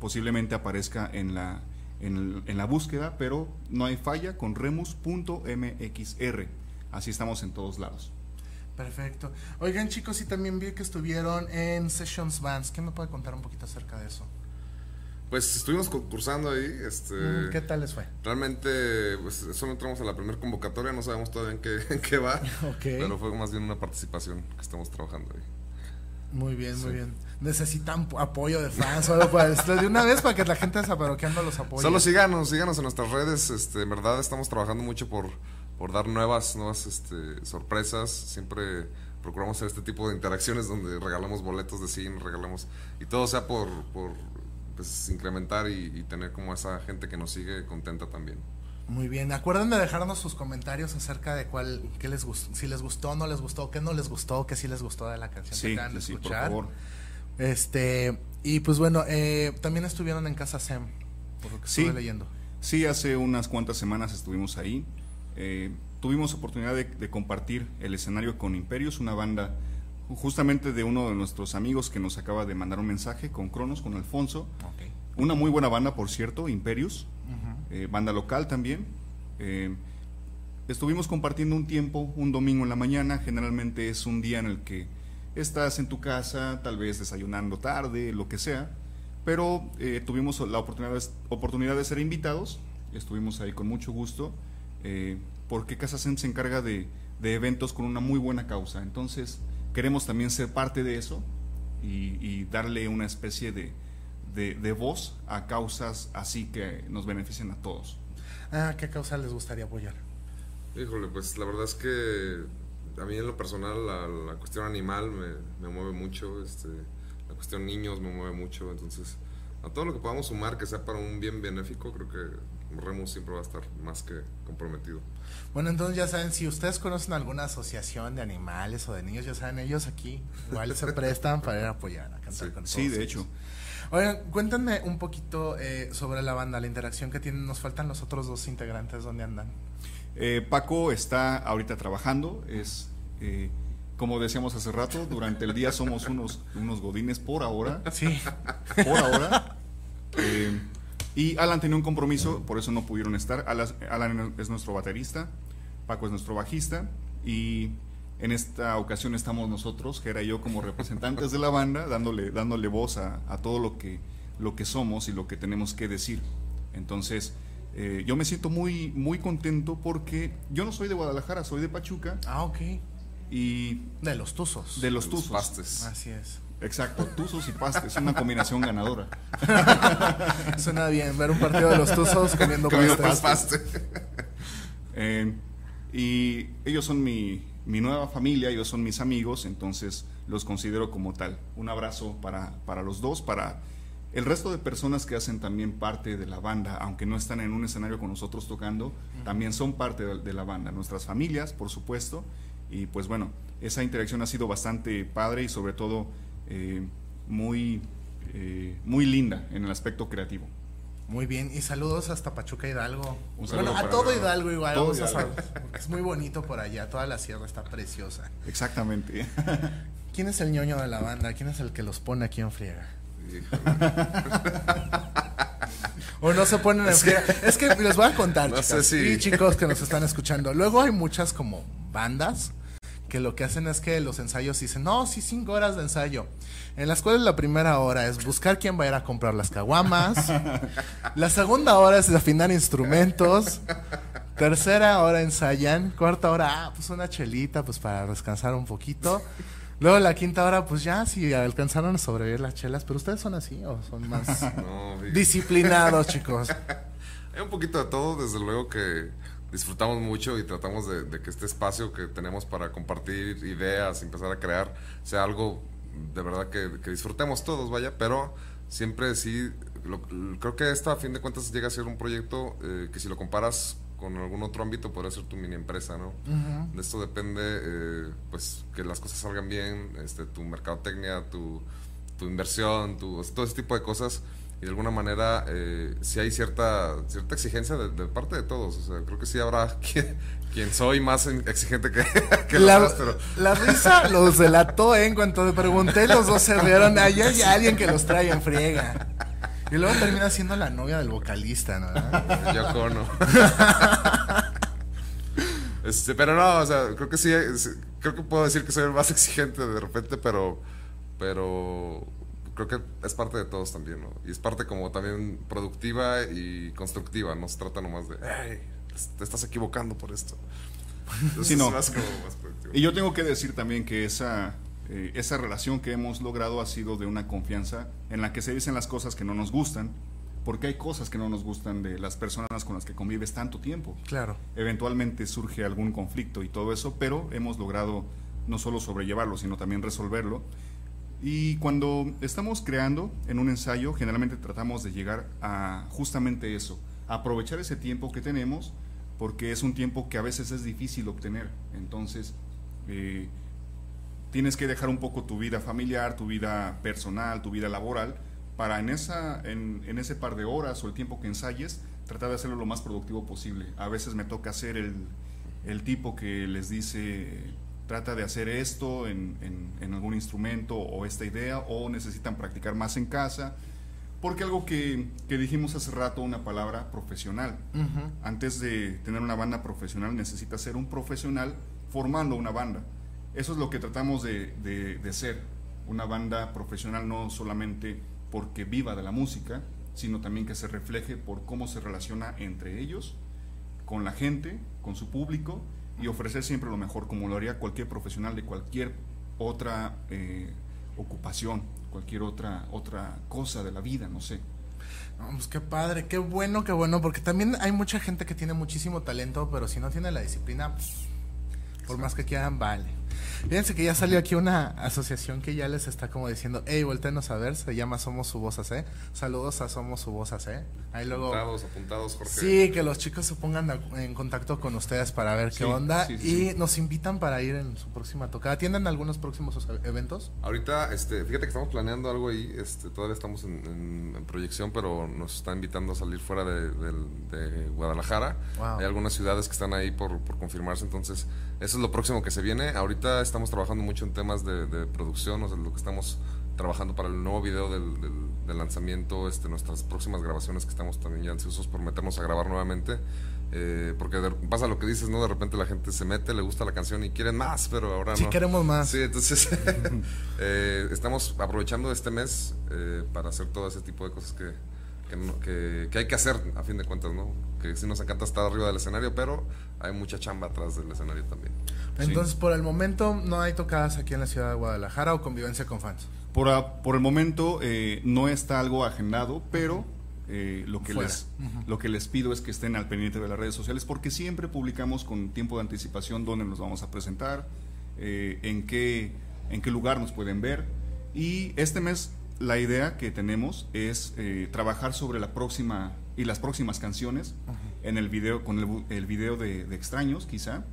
Speaker 6: posiblemente aparezca en la, en, el- en la búsqueda, pero no hay falla con remus.mxr. Así estamos en todos lados.
Speaker 4: Perfecto. Oigan chicos, y también vi que estuvieron en Sessions Bands. ¿Qué me puede contar un poquito acerca de eso?
Speaker 5: Pues estuvimos concursando ahí. Este,
Speaker 4: Mm, ¿Qué tal les fue?
Speaker 5: Realmente, pues solo entramos a la primera convocatoria, no sabemos todavía en qué, [laughs] en qué va. [laughs]
Speaker 4: Ok.
Speaker 5: Pero fue más bien una participación que estamos trabajando ahí.
Speaker 4: Muy bien, muy bien. Necesitan po- apoyo de fans o algo estilo. De una vez para que la gente de Zaparoqueando los apoye.
Speaker 5: Solo síganos, síganos en nuestras redes. Este, en verdad estamos trabajando mucho por, por dar nuevas, nuevas este, sorpresas. Siempre procuramos hacer este tipo de interacciones donde regalamos boletos de cine, regalamos y todo sea por, por pues, incrementar y, y tener como esa gente que nos sigue contenta también.
Speaker 4: Muy bien. Acuerden de dejarnos sus comentarios acerca de cuál, qué les gustó, si les gustó, no les gustó, qué no les gustó, qué sí les gustó de la canción que
Speaker 6: Sí,
Speaker 4: acaban de
Speaker 6: sí, por
Speaker 4: escuchar.
Speaker 6: favor.
Speaker 4: Este, y pues bueno, eh, también estuvieron en Casa Sem, por lo que
Speaker 6: Sí.
Speaker 4: estuve leyendo.
Speaker 6: Sí, hace unas cuantas semanas estuvimos ahí. Eh, tuvimos oportunidad de, de compartir el escenario con Imperios, una banda justamente de uno de nuestros amigos que nos acaba de mandar un mensaje con Cronos, con Alfonso. Una muy buena banda, por cierto, Imperius, eh, banda local también. Eh, estuvimos compartiendo un tiempo, un domingo en la mañana, generalmente es un día en el que estás en tu casa, tal vez desayunando tarde, lo que sea, pero eh, tuvimos la oportunidad de, oportunidad de ser invitados, estuvimos ahí con mucho gusto, eh, porque Casasen se encarga de, de eventos con una muy buena causa, entonces queremos también ser parte de eso y, y darle una especie de, de, de voz a causas así que nos beneficien a todos.
Speaker 4: Ah, ¿qué causa les gustaría apoyar?
Speaker 5: Híjole, pues la verdad es que a mí en lo personal la, la cuestión animal me, me mueve mucho, este, la cuestión niños me mueve mucho, entonces a todo lo que podamos sumar que sea para un bien benéfico, creo que Remus siempre va a estar más que comprometido.
Speaker 4: Bueno, entonces ya saben, si ustedes conocen alguna asociación de animales o de niños, ya saben, ellos aquí igual se [laughs] prestan para ir a apoyar, a cantar
Speaker 5: Sí.
Speaker 4: con
Speaker 6: Sí,
Speaker 4: todos
Speaker 6: de
Speaker 4: ellos.
Speaker 6: hecho.
Speaker 4: Oigan, cuéntenme un poquito eh, sobre la banda, la interacción que tienen. Nos faltan los otros dos integrantes, ¿dónde andan?
Speaker 6: Eh, Paco está ahorita trabajando, es eh, como decíamos hace rato, durante el día somos unos, unos godines por ahora,
Speaker 4: Sí.
Speaker 6: por ahora. [laughs] Eh, y Alan tenía un compromiso, por eso no pudieron estar. Alan, Alan es nuestro baterista, Paco es nuestro bajista y en esta ocasión estamos nosotros, Gera y yo como representantes de la banda, dándole, dándole voz a, a todo lo que, lo que somos y lo que tenemos que decir. Entonces, eh, yo me siento muy, muy contento porque yo no soy de Guadalajara, soy de Pachuca
Speaker 4: Ah, ok.
Speaker 6: y
Speaker 4: De los Tuzos.
Speaker 6: de los
Speaker 5: Los
Speaker 6: Tuzos.
Speaker 5: pastes.
Speaker 4: Así es.
Speaker 6: Exacto, Tuzos y Pastes, una combinación ganadora. [laughs]
Speaker 4: Suena bien ver un partido de los Tuzos comiendo
Speaker 5: Comiendo.
Speaker 6: Eh, y ellos son mi, mi nueva familia, ellos son mis amigos, entonces los considero como tal. Un abrazo para, para los dos, para el resto de personas que hacen también parte de la banda, aunque no están en un escenario con nosotros tocando, también son parte de, de la banda. Nuestras familias, por supuesto, y pues bueno, esa interacción ha sido bastante padre y sobre todo eh, muy, eh, muy linda en el aspecto creativo.
Speaker 4: Muy bien, y saludos hasta Pachuca Hidalgo.
Speaker 6: Un saludo
Speaker 4: bueno, a todo Hidalgo igual.
Speaker 6: Todo
Speaker 4: a
Speaker 6: Hidalgo.
Speaker 4: porque es muy bonito por allá, toda la sierra está preciosa.
Speaker 6: Exactamente. [laughs]
Speaker 4: ¿Quién es el ñoño de la banda? ¿Quién es el que los pone aquí en friega? [laughs] O no se ponen en friega. Es que les voy a contar, [laughs]
Speaker 5: No
Speaker 4: chicas
Speaker 5: sé si-
Speaker 4: y chicos que nos están escuchando. Luego hay muchas como bandas que lo que hacen es que los ensayos dicen, no, sí, cinco horas de ensayo. En las cuales la primera hora es buscar quién va a ir a comprar las caguamas. [laughs] La segunda hora es afinar instrumentos. Tercera hora ensayan. Cuarta hora, ah, pues una chelita, pues para descansar un poquito. Luego la quinta hora, pues ya, si alcanzaron a sobrevivir las chelas. Pero ustedes son así o son más [laughs]
Speaker 5: No,
Speaker 4: disciplinados, chicos.
Speaker 5: Hay un poquito de todo, desde luego que disfrutamos mucho y tratamos de, de que este espacio que tenemos para compartir ideas, empezar a crear, sea algo de verdad que, que disfrutemos todos, vaya, pero siempre sí, lo- creo que esta a fin de cuentas llega a ser un proyecto eh, que si lo comparas con algún otro ámbito podría ser tu mini empresa, ¿no? De esto depende, eh, pues, que las cosas salgan bien, este, tu mercadotecnia, tu, tu inversión, tu, todo ese tipo de cosas. Y de alguna manera, eh, sí hay cierta, cierta exigencia de, de parte de todos. O sea, creo que sí habrá [laughs] quien, quien soy más en- exigente que, [laughs] que los
Speaker 4: La,
Speaker 5: pero
Speaker 4: la risa [laughs] los delató, ¿eh? En cuanto te pregunté, los dos se rieron. Allá hay alguien que los trae en friega. Y luego termina siendo la novia del vocalista, ¿no?
Speaker 5: yo cono. Este, pero no, o sea, creo que sí, sí, creo que puedo decir que soy el más exigente de repente, pero, pero creo que es parte de todos también, ¿no? Y es parte como también productiva y constructiva, no se trata nomás de, "Ay, te estás equivocando por esto. Entonces
Speaker 6: Sí, no.
Speaker 5: es más como más productivo.
Speaker 6: Y yo tengo que decir también que esa, eh, esa relación que hemos logrado ha sido de una confianza en la que se dicen las cosas que no nos gustan, porque hay cosas que no nos gustan de las personas con las que convives tanto tiempo.
Speaker 4: Claro.
Speaker 6: Eventualmente surge algún conflicto y todo eso, pero hemos logrado no solo sobrellevarlo, sino también resolverlo. Y cuando estamos creando en un ensayo, generalmente tratamos de llegar a justamente eso, aprovechar ese tiempo que tenemos, porque es un tiempo que a veces es difícil obtener. Entonces, eh, tienes que dejar un poco tu vida familiar, tu vida personal, tu vida laboral, para en, esa, en, en ese par de horas o el tiempo que ensayes, tratar de hacerlo lo más productivo posible. A veces me toca ser el tipo que les dice, trata de hacer esto en, en- en algún instrumento o esta idea, o necesitan practicar más en casa. Porque algo que, que dijimos hace rato, una palabra profesional. Antes de tener una banda profesional, necesitas ser un profesional formando una banda. Eso es lo que tratamos de, de- de ser. Una banda profesional no solamente porque viva de la música, sino también que se refleje por cómo se relaciona entre ellos, con la gente, con su público y ofrecer siempre lo mejor, como lo haría cualquier profesional de cualquier otra eh, ocupación, cualquier otra, otra cosa de la vida, no sé.
Speaker 4: No, pues qué padre, qué bueno, qué bueno, porque también hay mucha gente que tiene muchísimo talento, pero si no tiene la disciplina, pues, por más que quieran, vale. Fíjense que ya salió aquí una asociación que ya les está como diciendo, hey, voltenos a ver, se llama Somos Su Voz AC. Saludos a Somos Su Voz AC. Ahí luego...
Speaker 5: Apuntados, apuntados, Jorge.
Speaker 4: Sí, que los chicos se pongan en contacto con ustedes para ver qué onda
Speaker 6: sí, sí,
Speaker 4: y nos invitan para ir en su próxima tocada. ¿Tienen algunos próximos eventos?
Speaker 5: Ahorita, este, fíjate que estamos planeando algo ahí, este, todavía estamos en, en- en proyección, pero nos está invitando a salir fuera de, Guadalajara.
Speaker 4: Wow.
Speaker 5: Hay algunas ciudades que están ahí por, por confirmarse, entonces eso es lo próximo que se viene. Ahorita estamos trabajando mucho en temas de, de producción, o sea, lo que estamos trabajando para el nuevo video del, del- del lanzamiento, este, nuestras próximas grabaciones que estamos también ya ansiosos por meternos a grabar nuevamente. eh, porque de- pasa lo que dices, ¿no? De repente la gente se mete, le gusta la canción y quieren más, pero ahora
Speaker 4: Sí,
Speaker 5: no.
Speaker 4: queremos más.
Speaker 5: Sí, entonces [laughs] [laughs] eh, estamos aprovechando este mes eh, para hacer todo ese tipo de cosas que, que, no- que- que hay que hacer a fin de cuentas, ¿no? Que sí nos encanta estar arriba del escenario, pero hay mucha chamba atrás del escenario también.
Speaker 4: Entonces, por el momento, no hay tocadas aquí en la ciudad de Guadalajara o convivencia con fans.
Speaker 6: Por, a- por el momento eh, no está algo agendado, pero eh, lo, que
Speaker 4: Fuera.
Speaker 6: les, lo que les pido es que estén al pendiente de las redes sociales porque siempre publicamos con tiempo de anticipación dónde nos vamos a presentar, eh, en, qué, en qué lugar nos pueden ver. Y este mes la idea que tenemos es eh, trabajar sobre la próxima y las próximas canciones en el video, con el, video de, de Extraños, quizá.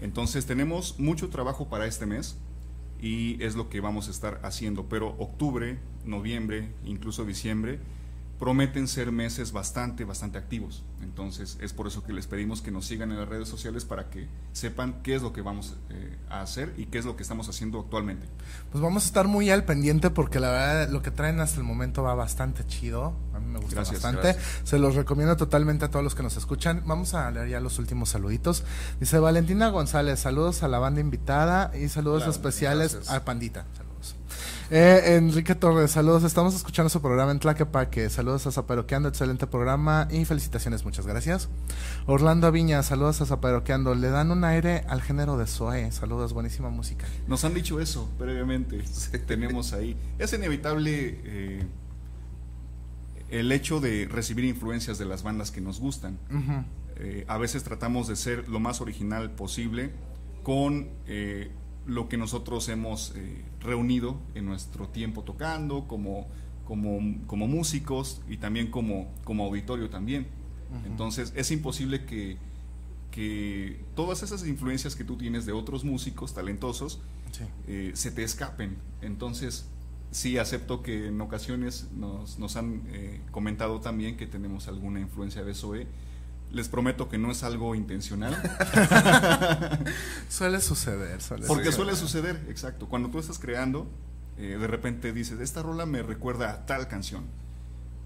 Speaker 6: Entonces tenemos mucho trabajo para este mes y es lo que vamos a estar haciendo. Pero octubre, noviembre, incluso diciembre, prometen ser meses bastante, bastante activos. Entonces es por eso que les pedimos que nos sigan en las redes sociales para que sepan qué es lo que vamos eh, a hacer y qué es lo que estamos haciendo actualmente.
Speaker 4: Pues vamos a estar muy al pendiente porque la verdad lo que traen hasta el momento va bastante chido. A mí me gusta
Speaker 6: Gracias,
Speaker 4: bastante.
Speaker 5: gracias.
Speaker 4: Se los recomiendo totalmente a todos los que nos escuchan. Vamos a leer ya los últimos saluditos. Dice Valentina González, saludos a la banda invitada y saludos especiales
Speaker 5: gracias.
Speaker 4: a Pandita. Eh, Enrique Torres, saludos. Estamos escuchando su programa en Tlaquepaque. Saludos a Zaperoqueando, excelente programa y felicitaciones, muchas gracias. Orlando Viña, saludos a Zaperoqueando. Le dan un aire al género de Zoe. Saludos, buenísima música.
Speaker 6: Nos han dicho eso previamente. Tenemos ahí. Es inevitable eh, el hecho de recibir influencias de las bandas que nos gustan. Eh, a veces tratamos de ser lo más original posible con eh, lo que nosotros hemos eh, reunido en nuestro tiempo tocando, como, como, como músicos y también como, como auditorio también. Entonces es imposible que, que todas esas influencias que tú tienes de otros músicos talentosos
Speaker 4: Sí.
Speaker 6: eh, se te escapen. Entonces, sí acepto que en ocasiones nos, nos han eh, comentado también que tenemos alguna influencia de SOE. Les prometo que no es algo intencional, [laughs]
Speaker 4: Suele suceder, suele
Speaker 6: porque
Speaker 4: suceder.
Speaker 6: suele suceder, exacto. Cuando tú estás creando, eh, de repente dices, esta rola me recuerda a tal canción,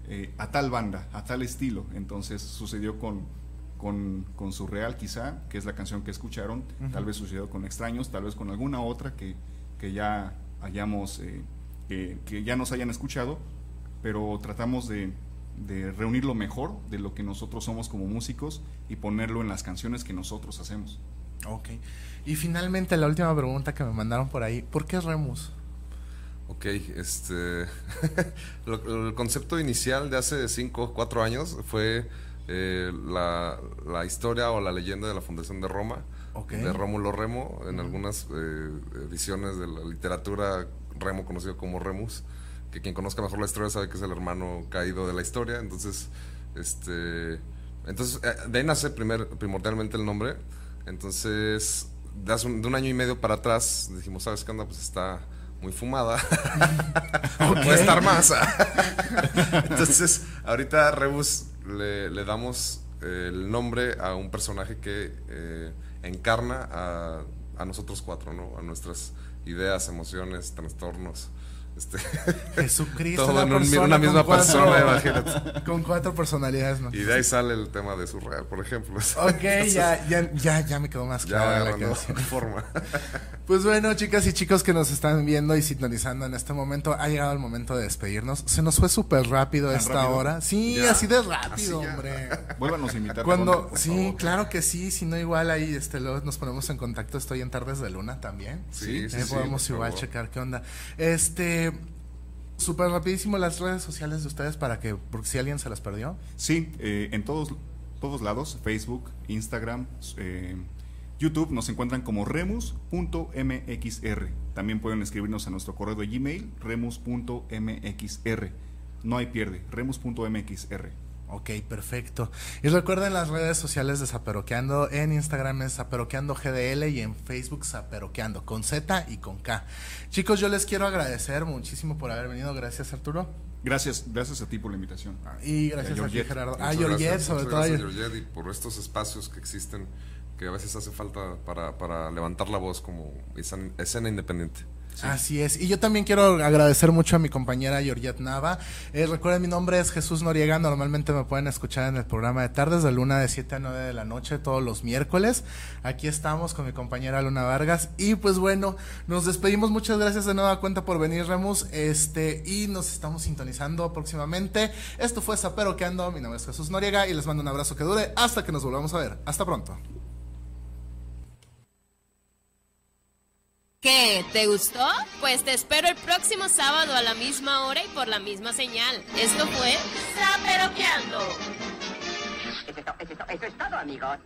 Speaker 6: eh, a tal banda, a tal estilo. Entonces sucedió con, con, con Surreal quizá, que es la canción que escucharon, tal vez sucedió con Extraños, tal vez con alguna otra que, que ya hayamos, eh, que ya nos hayan escuchado, pero tratamos de, de reunir lo mejor de lo que nosotros somos como músicos y ponerlo en las canciones que nosotros hacemos.
Speaker 4: Ok. Y finalmente la última pregunta que me mandaron por ahí. ¿Por qué Remus?
Speaker 5: Ok, este. [laughs] lo- el concepto inicial de hace 5 o 4 años fue eh, la, la historia o la leyenda de la Fundación de Roma,
Speaker 4: Ok.
Speaker 5: de Rómulo Remo, en algunas eh, ediciones de la literatura, Remo conocido como Remus, que quien conozca mejor la historia sabe que es el hermano caído de la historia, entonces, este. Entonces, eh, de ahí nace primer, primordialmente el nombre. Entonces, de, hace un, de un año y medio para atrás, dijimos, ¿sabes qué onda? Pues está muy fumada. [laughs] Puede estar más. [laughs] Entonces, ahorita Rebus le, le damos eh, el nombre a un personaje que eh, encarna a, a nosotros cuatro, ¿no? A nuestras ideas, emociones, trastornos. Este, [laughs]
Speaker 4: Jesucristo.
Speaker 5: Todo
Speaker 4: una
Speaker 5: en un-
Speaker 4: persona
Speaker 5: una
Speaker 4: con
Speaker 5: misma
Speaker 4: cuatro-
Speaker 5: persona, imagínate. [laughs]
Speaker 4: Con cuatro personalidades, ¿no?
Speaker 5: y de ahí sale el tema de Surreal, por ejemplo. [laughs]
Speaker 4: Ok, ya, ya, ya, ya me quedó más
Speaker 5: Ya
Speaker 4: clara la canción.
Speaker 5: forma.
Speaker 4: Pues bueno, chicas y chicos que nos están viendo y sintonizando en este momento, ha llegado el momento de despedirnos. Se nos fue súper rápido
Speaker 6: ¿Tan
Speaker 4: esta
Speaker 6: rápido?
Speaker 4: hora. Sí,
Speaker 5: Ya.
Speaker 4: así de
Speaker 5: Así
Speaker 4: rápido,
Speaker 5: ya.
Speaker 4: hombre.
Speaker 6: Vuélvanos a invitar.
Speaker 4: Cuando, sí,
Speaker 6: favor.
Speaker 4: claro que sí, si no igual ahí este, luego nos ponemos en contacto, estoy en Tardes de Luna también.
Speaker 5: Sí, sí,
Speaker 4: Ahí
Speaker 5: sí,
Speaker 4: podemos igual checar qué onda. Este, súper rapidísimo las redes sociales de ustedes para que, porque si alguien se las perdió.
Speaker 6: Sí, eh, en todos, todos lados, Facebook, Instagram, eh, YouTube, nos encuentran como remus.mxr. También pueden escribirnos a nuestro correo de Gmail, remus.mxr. No hay pierde, remus.mxr.
Speaker 4: Ok, perfecto. Y recuerden las redes sociales de Zaperoqueando. En Instagram es Zaperoqueando GDL y en Facebook Zaperoqueando, con Z y con K. Chicos, yo les quiero agradecer muchísimo por haber venido. Gracias, Arturo.
Speaker 6: Gracias, gracias a ti por la invitación.
Speaker 4: Y gracias
Speaker 6: Y a
Speaker 4: a ti. Gerardo.
Speaker 5: Muchas
Speaker 4: Ah, Georgette,
Speaker 5: gracias,
Speaker 4: sobre todo.
Speaker 5: gracias, Georgette, y por estos espacios que existen que a veces hace falta para, para levantar la voz como escena, escena
Speaker 4: Así es. Y yo también quiero agradecer mucho a mi compañera Georgette Nava. Eh, recuerden, mi nombre es Jesús Noriega. Normalmente me pueden escuchar en el programa de tardes de luna de 7 a 9 de la noche todos los miércoles. Aquí estamos con mi compañera Luna Vargas. Y pues bueno, nos despedimos. Muchas gracias de nueva cuenta por venir, Remus. Este, y nos estamos sintonizando próximamente. Esto fue Zapero que ando. Mi nombre es Jesús Noriega y les mando un abrazo que dure hasta que nos volvamos a ver. Hasta pronto.
Speaker 2: ¿Qué? ¿Te gustó? Pues te espero el próximo sábado a la misma hora y por la misma señal. Esto fue Zaperoqueando.
Speaker 9: Eso es, to- eso es to- eso es todo, amigos.